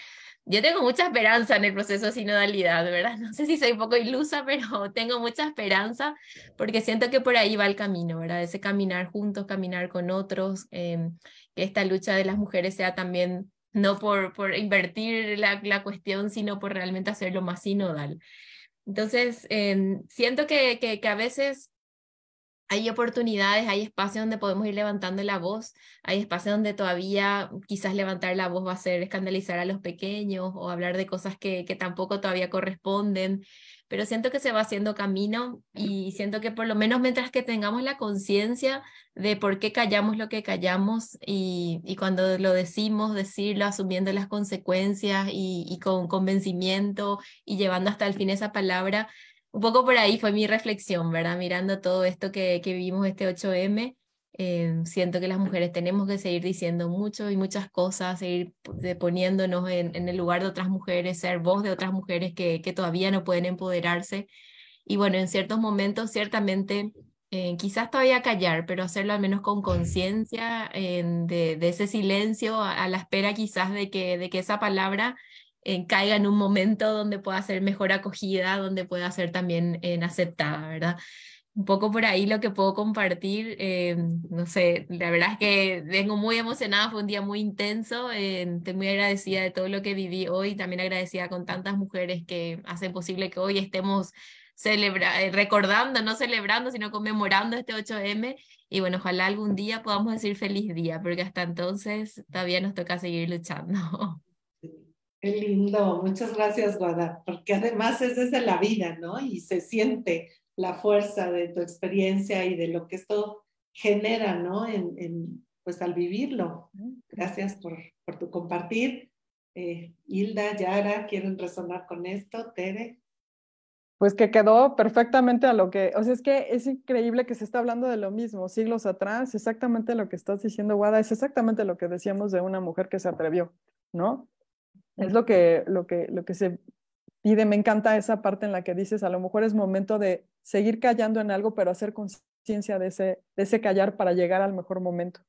E: Yo tengo mucha esperanza en el proceso de sinodalidad, ¿verdad? No sé si soy un poco ilusa, pero tengo mucha esperanza porque siento que por ahí va el camino, ¿verdad? Ese caminar juntos, caminar con otros, eh, que esta lucha de las mujeres sea también no por, por invertir la, la cuestión, sino por realmente hacerlo más sinodal. Entonces, eh, siento que, que, que, a veces hay oportunidades, hay espacios donde podemos ir levantando la voz, hay espacios donde todavía quizás levantar la voz va a ser escandalizar a los pequeños o hablar de cosas que, que tampoco todavía corresponden pero siento que se va haciendo camino y siento que por lo menos mientras que tengamos la conciencia de por qué callamos lo que callamos y, cuando lo decimos, decirlo asumiendo las consecuencias y, y, con convencimiento y llevando hasta el fin esa palabra, un poco por ahí fue mi reflexión, ¿verdad? Mirando todo esto que, que vivimos este 8M eh, siento que las mujeres tenemos que seguir diciendo mucho y muchas cosas, seguir poniéndonos en, en, el lugar de otras mujeres, ser voz de otras mujeres que, que todavía no pueden empoderarse. Y bueno, en ciertos momentos ciertamente eh, quizás todavía callar, pero hacerlo al menos con conciencia eh, de, de, ese silencio a, a, la espera quizás de que, de que esa palabra eh, caiga en un momento donde pueda ser mejor acogida, donde pueda ser también aceptada, ¿verdad? Un poco por ahí lo que puedo compartir. Eh, no sé, la verdad es que vengo muy emocionada, fue un día muy intenso. Eh, estoy muy agradecida de todo lo que viví hoy, también agradecida con tantas mujeres que hacen posible que hoy estemos celebra eh, recordando, no celebrando, sino conmemorando este 8M. Y bueno, ojalá algún día podamos decir feliz día, porque hasta entonces todavía nos toca seguir luchando.
A: Qué lindo, muchas gracias, Guada, porque además es desde la vida, ¿no? Y se siente la fuerza de tu experiencia y de lo que esto genera, ¿no? En, en pues al vivirlo. Gracias por, por tu compartir. Eh, Hilda, Yara, ¿quieren resonar con esto? Tere.
B: Pues que quedó perfectamente a lo que, o sea, es que es increíble que se está hablando de lo mismo siglos atrás, exactamente lo que estás diciendo, Guada, es exactamente lo que decíamos de una mujer que se atrevió, ¿no? Es lo que, lo que, lo que se pide, me encanta esa parte en la que dices, a lo mejor es momento de seguir callando en algo, pero hacer conciencia de ese, de ese callar para llegar al mejor momento,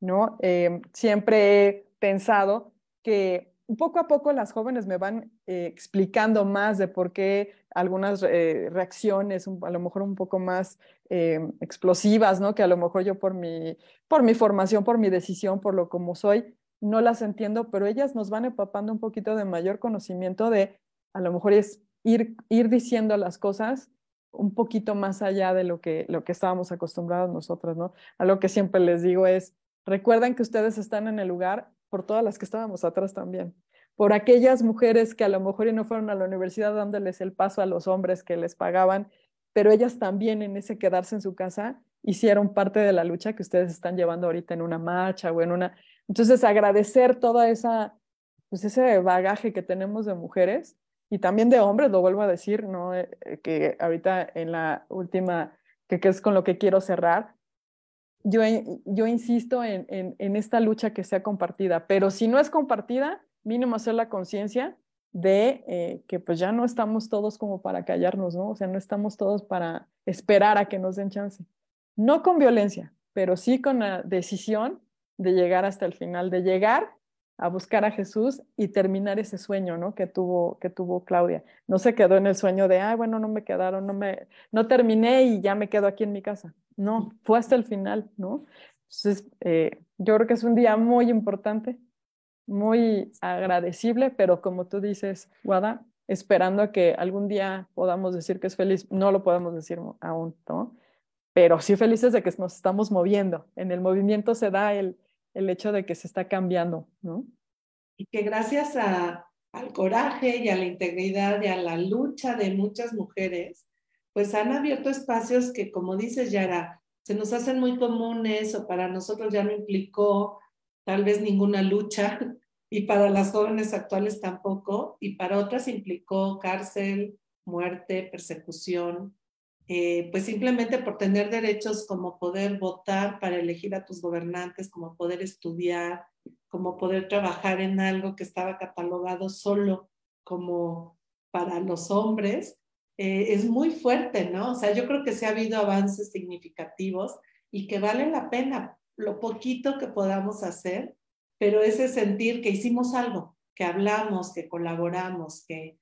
B: ¿no? Eh, siempre he pensado que poco a poco las jóvenes me van eh, explicando más de por qué algunas eh, reacciones, a lo mejor un poco más eh, explosivas, ¿no? Que a lo mejor yo por mi, por mi formación, por mi decisión, por lo como soy, no las entiendo, pero ellas nos van empapando un poquito de mayor conocimiento de, a lo mejor es ir, ir diciendo las cosas un poquito más allá de lo que, lo que estábamos acostumbrados nosotras, ¿no? A lo que siempre les digo es, recuerden que ustedes están en el lugar por todas las que estábamos atrás también, por aquellas mujeres que a lo mejor no fueron a la universidad dándoles el paso a los hombres que les pagaban, pero ellas también en ese quedarse en su casa hicieron parte de la lucha que ustedes están llevando ahorita en una marcha o en una... Entonces, agradecer toda esa, pues ese bagaje que tenemos de mujeres y también de hombres, lo vuelvo a decir, ¿no? Eh, eh, que ahorita en la última, que, es con lo que quiero cerrar, yo, yo insisto en, en, esta lucha que sea compartida, pero si no es compartida, mínimo hacer la conciencia de eh, que pues ya no estamos todos como para callarnos, ¿no? O sea, no estamos todos para esperar a que nos den chance. No con violencia, pero sí con la decisión de llegar hasta el final, de llegar a buscar a Jesús y terminar ese sueño, ¿no? Que tuvo, que tuvo Claudia. No se quedó en el sueño de, ah, bueno, no me quedaron, no me, no terminé y ya me quedo aquí en mi casa. No, fue hasta el final, ¿no? Entonces, eh, yo creo que es un día muy importante, muy agradecible, pero como tú dices, Guada, esperando a que algún día podamos decir que es feliz, no lo podemos decir aún, ¿no? Pero sí felices de que nos estamos moviendo. En el movimiento se da el, el hecho de que se está cambiando, ¿no?
A: Y que gracias al coraje y a la integridad y a la lucha de muchas mujeres, pues han abierto espacios que, como dices, Yara, se nos hacen muy comunes o para nosotros ya no implicó tal vez ninguna lucha y para las jóvenes actuales tampoco y para otras implicó cárcel, muerte, persecución, eh, pues simplemente por tener derechos como poder votar para elegir a tus gobernantes, como poder estudiar, como poder trabajar en algo que estaba catalogado solo como para los hombres, eh, es muy fuerte, ¿no? O sea, yo creo que sí ha habido avances significativos y que vale la pena lo poquito que podamos hacer, pero ese sentir que hicimos algo, que hablamos, que colaboramos, que...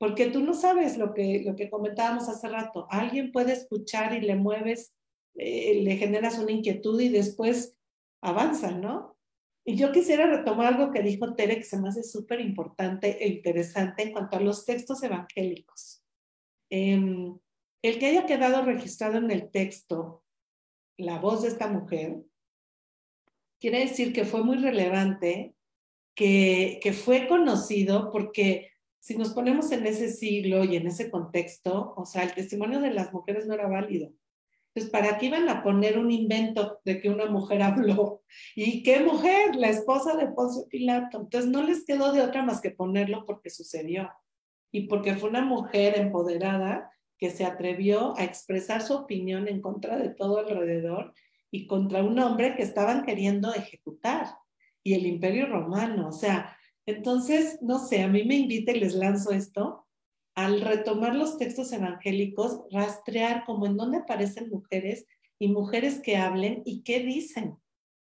A: Porque tú no sabes lo que, lo que comentábamos hace rato. Alguien puede escuchar y le mueves, eh, le generas una inquietud y después avanza, ¿no? Y yo quisiera retomar algo que dijo Tere, que se me hace súper importante e interesante en cuanto a los textos evangélicos. Em, el que haya quedado registrado en el texto la voz de esta mujer, quiere decir que fue muy relevante, que, que fue conocido, porque si nos ponemos en ese siglo y en ese contexto, o sea, el testimonio de las mujeres no era válido. Entonces, ¿para qué iban a poner un invento de que una mujer habló? ¿Y qué mujer? La esposa de Poncio Pilato. Entonces, no les quedó de otra más que ponerlo porque sucedió y porque fue una mujer empoderada que se atrevió a expresar su opinión en contra de todo alrededor y contra un hombre que estaban queriendo ejecutar y el imperio romano. O sea, entonces, no sé, a mí me invita y les lanzo esto, al retomar los textos evangélicos, rastrear como en dónde aparecen mujeres y mujeres que hablen y qué dicen.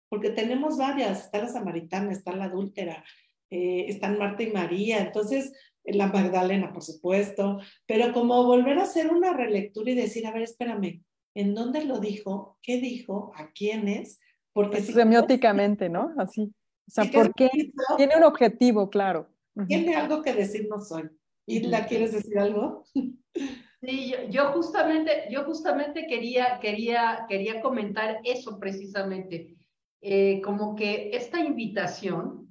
A: Porque tenemos varias, está la samaritana, está la adúltera, eh, están Marta y María. Entonces, la Magdalena, por supuesto, pero como volver a hacer una relectura y decir, a ver, espérame, ¿en dónde lo dijo? ¿Qué dijo? ¿A quiénes?
B: Porque pues semióticamente, ¿no? Así. O sea, ¿por qué? Tiene un objetivo, claro.
A: Tiene algo que decirnos hoy. ¿Y la quieres decir algo?
C: Sí, yo, justamente, yo justamente quería, quería, quería comentar eso precisamente. Eh, como que esta invitación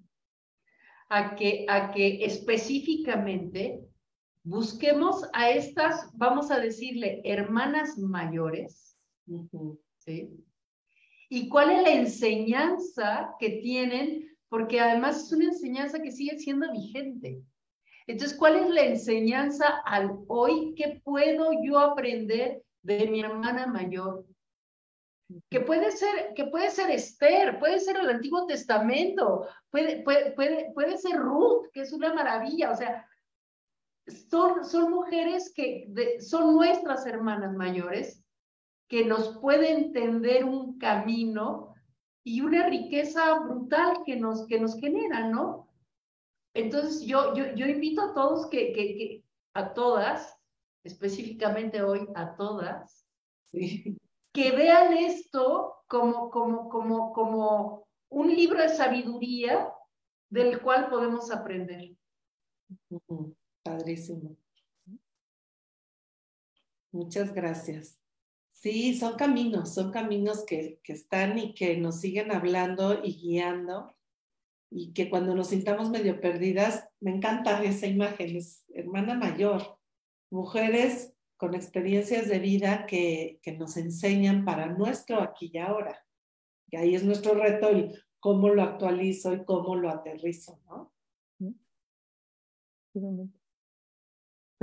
C: a que, a que específicamente busquemos a estas, vamos a decirle, hermanas mayores, ¿sí? ¿Y cuál es la enseñanza que tienen? porque además es una enseñanza que sigue siendo vigente. Entonces, ¿cuál es la enseñanza al hoy? ¿Qué puedo yo aprender de mi hermana mayor? Que puede ser, que puede ser Esther, puede ser el Antiguo Testamento, puede, puede, puede, puede ser Ruth, que es una maravilla. O sea, son, son mujeres que son nuestras hermanas mayores, que nos pueden tender un camino y una riqueza brutal que nos, que nos genera, ¿no? Entonces yo, yo, yo invito a todos que, que, que, a todas, específicamente hoy a todas, que vean esto como, como, como, como un libro de sabiduría del cual podemos aprender.
A: Padrísimo. Muchas gracias. Sí, son caminos, son caminos que, que están y que nos siguen hablando y guiando y que cuando nos sintamos medio perdidas, me encanta esa imagen, es hermana mayor, mujeres con experiencias de vida que, que nos enseñan para nuestro aquí y ahora. Y ahí es nuestro reto el cómo lo actualizo y cómo lo aterrizo, ¿no?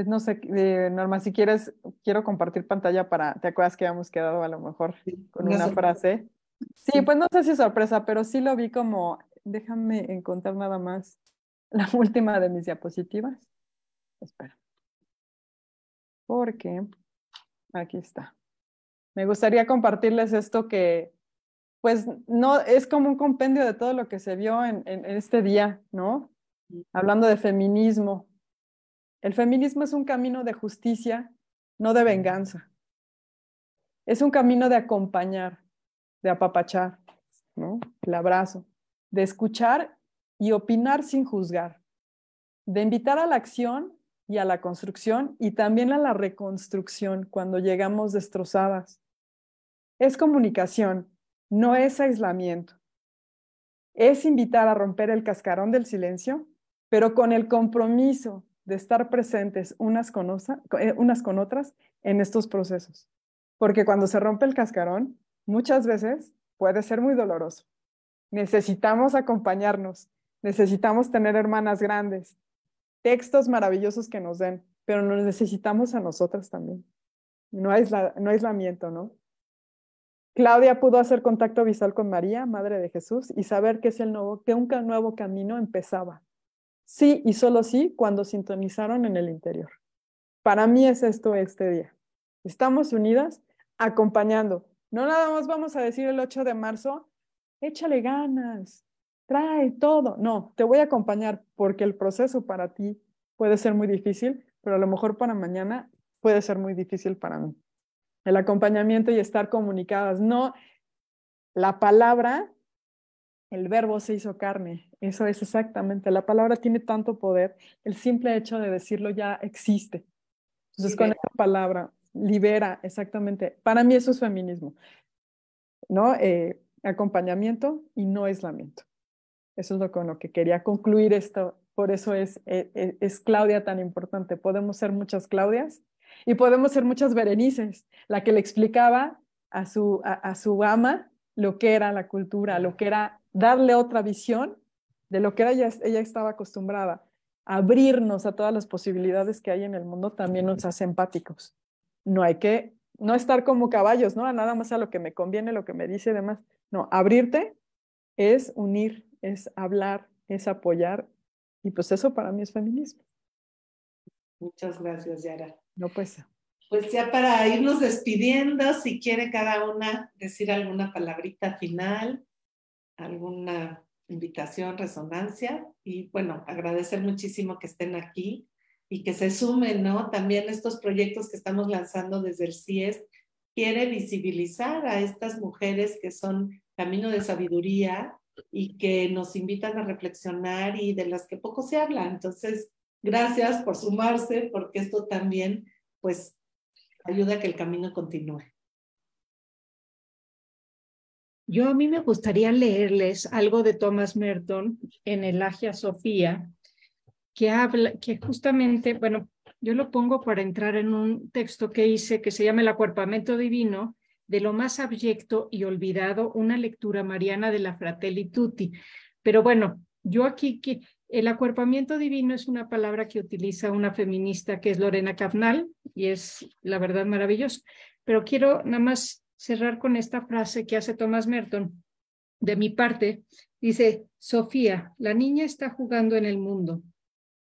B: Pues no sé, eh, Norma, si quieres, quiero compartir pantalla para, ¿te acuerdas que habíamos quedado a lo mejor con una, frase? Sí, pues no sé si sorpresa, pero sí lo vi como, déjame encontrar nada más la última de mis diapositivas. Espera. Porque, aquí está. Me gustaría compartirles esto que, pues, no, es como un compendio de todo lo que se vio en, en este día, ¿no? Hablando de feminismo, el feminismo es un camino de justicia, no de venganza. Es un camino de acompañar, de apapachar, ¿no? El abrazo, de escuchar y opinar sin juzgar, de invitar a la acción y a la construcción y también a la reconstrucción cuando llegamos destrozadas. Es comunicación, no es aislamiento. Es invitar a romper el cascarón del silencio, pero con el compromiso de estar presentes unas con, eh, unas con otras en estos procesos. Porque cuando se rompe el cascarón, muchas veces puede ser muy doloroso. Necesitamos acompañarnos, necesitamos tener hermanas grandes, textos maravillosos que nos den, pero nos necesitamos a nosotras también. No, no aislamiento, ¿no? Claudia pudo hacer contacto visual con María, Madre de Jesús, y saber que, es el nuevo, que un nuevo camino empezaba, sí y solo sí cuando sintonizaron en el interior. Para mí es esto este día. Estamos unidas acompañando. No nada más vamos a decir el 8 de marzo, échale ganas, trae todo. No, te voy a acompañar porque el proceso para ti puede ser muy difícil, pero a lo mejor para mañana puede ser muy difícil para mí. El acompañamiento y estar comunicadas. No, la palabra el verbo se hizo carne. Eso es exactamente. La palabra tiene tanto poder. El simple hecho de decirlo ya existe. Entonces, con esa palabra, libera, exactamente. Para mí eso es feminismo. ¿No? Eh, acompañamiento y no aislamiento. Eso es lo con lo que quería concluir esto. Por eso es, eh, eh, es Claudia tan importante. Podemos ser muchas Claudias y podemos ser muchas Berenices. La que le explicaba a su, a su ama lo que era la cultura, lo que era darle otra visión de lo que ella, ella estaba acostumbrada. Abrirnos a todas las posibilidades que hay en el mundo también nos hace empáticos. No hay que no estar como caballos, ¿no? Nada más a lo que me conviene, lo que me dice y demás. No, abrirte es unir, es hablar, es apoyar. Y pues eso para mí es feminismo.
A: Muchas gracias, Yara.
B: No, pues.
A: Pues ya para irnos despidiendo, si quiere cada una decir alguna palabrita final alguna invitación, resonancia y bueno, agradecer muchísimo que estén aquí y que se sumen, ¿no? También estos proyectos que estamos lanzando desde el CIES quiere visibilizar a estas mujeres que son camino de sabiduría y que nos invitan a reflexionar y de las que poco se habla. Entonces, gracias por sumarse porque esto también pues ayuda a que el camino continúe.
D: Yo a mí me gustaría leerles algo de Thomas Merton en el Agia Sofía, que habla, que justamente, bueno, yo lo pongo para entrar en un texto que hice que se llama El acuerpamiento divino de lo más abyecto y olvidado, una lectura mariana de la Fratelli Tutti. Pero bueno, yo aquí, que el acuerpamiento divino es una palabra que utiliza una feminista que es Lorena Cafnal y es la verdad maravilloso. Pero quiero nada más cerrar con esta frase que hace Thomas Merton. De mi parte, dice, Sofía, la niña está jugando en el mundo,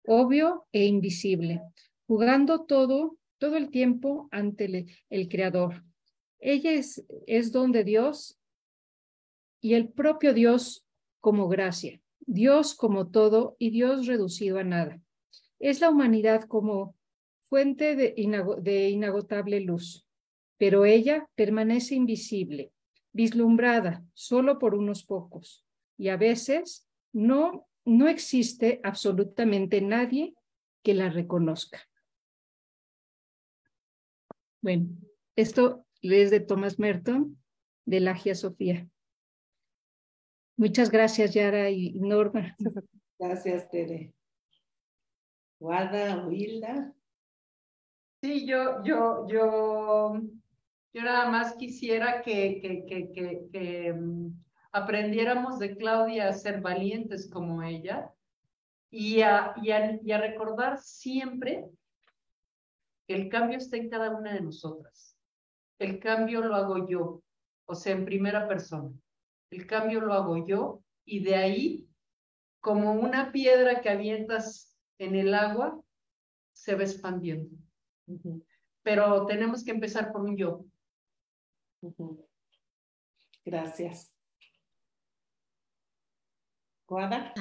D: obvio e invisible, jugando todo, todo el tiempo ante el, Creador. Ella es, es don de Dios y el propio Dios como gracia, Dios como todo y Dios reducido a nada. Es la humanidad como fuente de inagotable luz, pero ella permanece invisible, vislumbrada solo por unos pocos, y a veces no, no existe absolutamente nadie que la reconozca. Bueno, esto es de Thomas Merton, de la Agia Sofía. Muchas gracias, Yara y Norma.
A: Gracias, Tere. Guada, Hilda.
C: Sí, yo, yo, yo, yo nada más quisiera que, que, que, que, mm, aprendiéramos de Claudia a ser valientes como ella y a, y a, y a recordar siempre que el cambio está en cada una de nosotras. El cambio lo hago yo, o sea, en primera persona el cambio lo hago yo y de ahí, como una piedra que avientas en el agua, se va expandiendo. Pero tenemos que empezar por un yo.
A: Gracias. ¿Guada?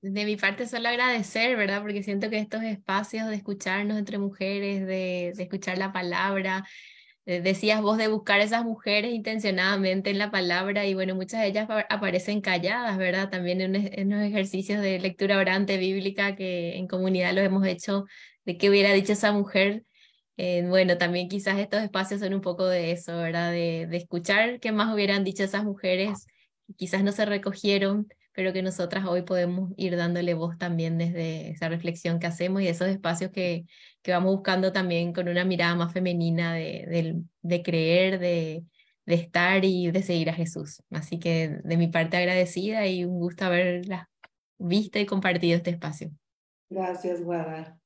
E: De mi parte solo agradecer, ¿verdad? Porque siento que estos espacios de escucharnos entre mujeres, de, escuchar la palabra, eh, decías vos de buscar esas mujeres intencionadamente en la palabra y bueno, muchas de ellas aparecen calladas, ¿verdad? También en, los ejercicios de lectura orante bíblica que en comunidad lo hemos hecho, de qué hubiera dicho esa mujer. Eh, bueno, también quizás estos espacios son un poco de eso, ¿verdad? De, de escuchar qué más hubieran dicho esas mujeres, quizás no se recogieron, pero que nosotras hoy podemos ir dándole voz también desde esa reflexión que hacemos y esos espacios que, que vamos buscando también con una mirada más femenina de, de, creer, de, de, estar y de seguir a Jesús. Así que de mi parte agradecida y un gusto haberla visto y compartido este espacio.
A: Gracias, Guada.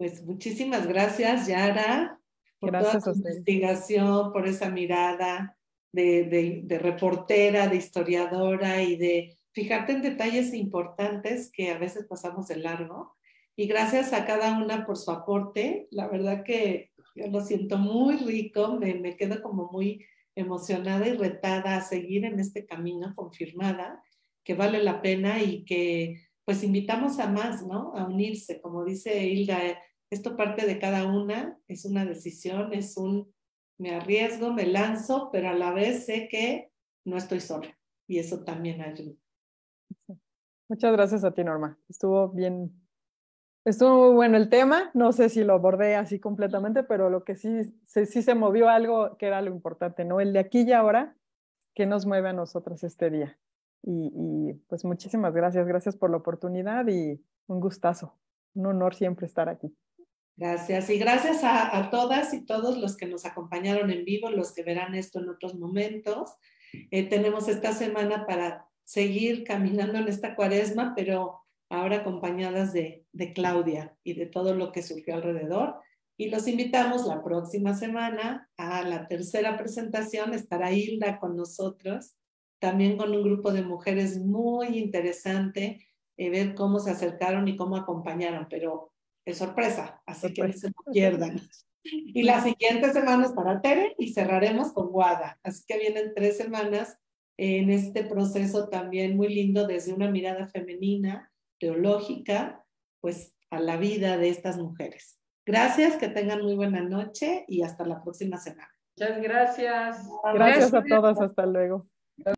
A: Pues muchísimas gracias, Yara, por
B: gracias
A: toda tu investigación, por esa mirada de, de, reportera, de historiadora y de fijarte en detalles importantes que a veces pasamos de largo. Y gracias a cada una por su aporte. La verdad que yo lo siento muy rico, me, me quedo como muy emocionada y retada a seguir en este camino, confirmada, que vale la pena y que pues invitamos a más, ¿no? A unirse, como dice Hilda, esto parte de cada una, es una decisión, es un me arriesgo, me lanzo, pero a la vez sé que no estoy sola y eso también ayuda.
B: Muchas gracias a ti, Norma. Estuvo bien, estuvo muy bueno el tema. No sé si lo abordé así completamente, pero lo que sí, sí, se movió algo que era lo importante, ¿no? El de aquí y ahora, que nos mueve a nosotros este día. Y, y pues muchísimas gracias, gracias por la oportunidad y un gustazo, un honor siempre estar aquí.
A: Gracias. Y gracias a, todas y todos los que nos acompañaron en vivo, los que verán esto en otros momentos. Eh, tenemos esta semana para seguir caminando en esta cuaresma, pero ahora acompañadas de, de Claudia y de todo lo que surgió alrededor. Y los invitamos la próxima semana a la tercera presentación. Estará Hilda con nosotros, también con un grupo de mujeres muy interesante, eh, ver cómo se acercaron y cómo acompañaron. Pero es sorpresa, así que no se pierdan. Y la siguiente semana estará Tere y cerraremos con Guada. Así que vienen tres semanas en este proceso también muy lindo desde una mirada femenina, teológica, pues a la vida de estas mujeres. Gracias, que tengan muy buena noche y hasta la próxima semana.
C: Muchas gracias.
B: Gracias a todos, hasta luego.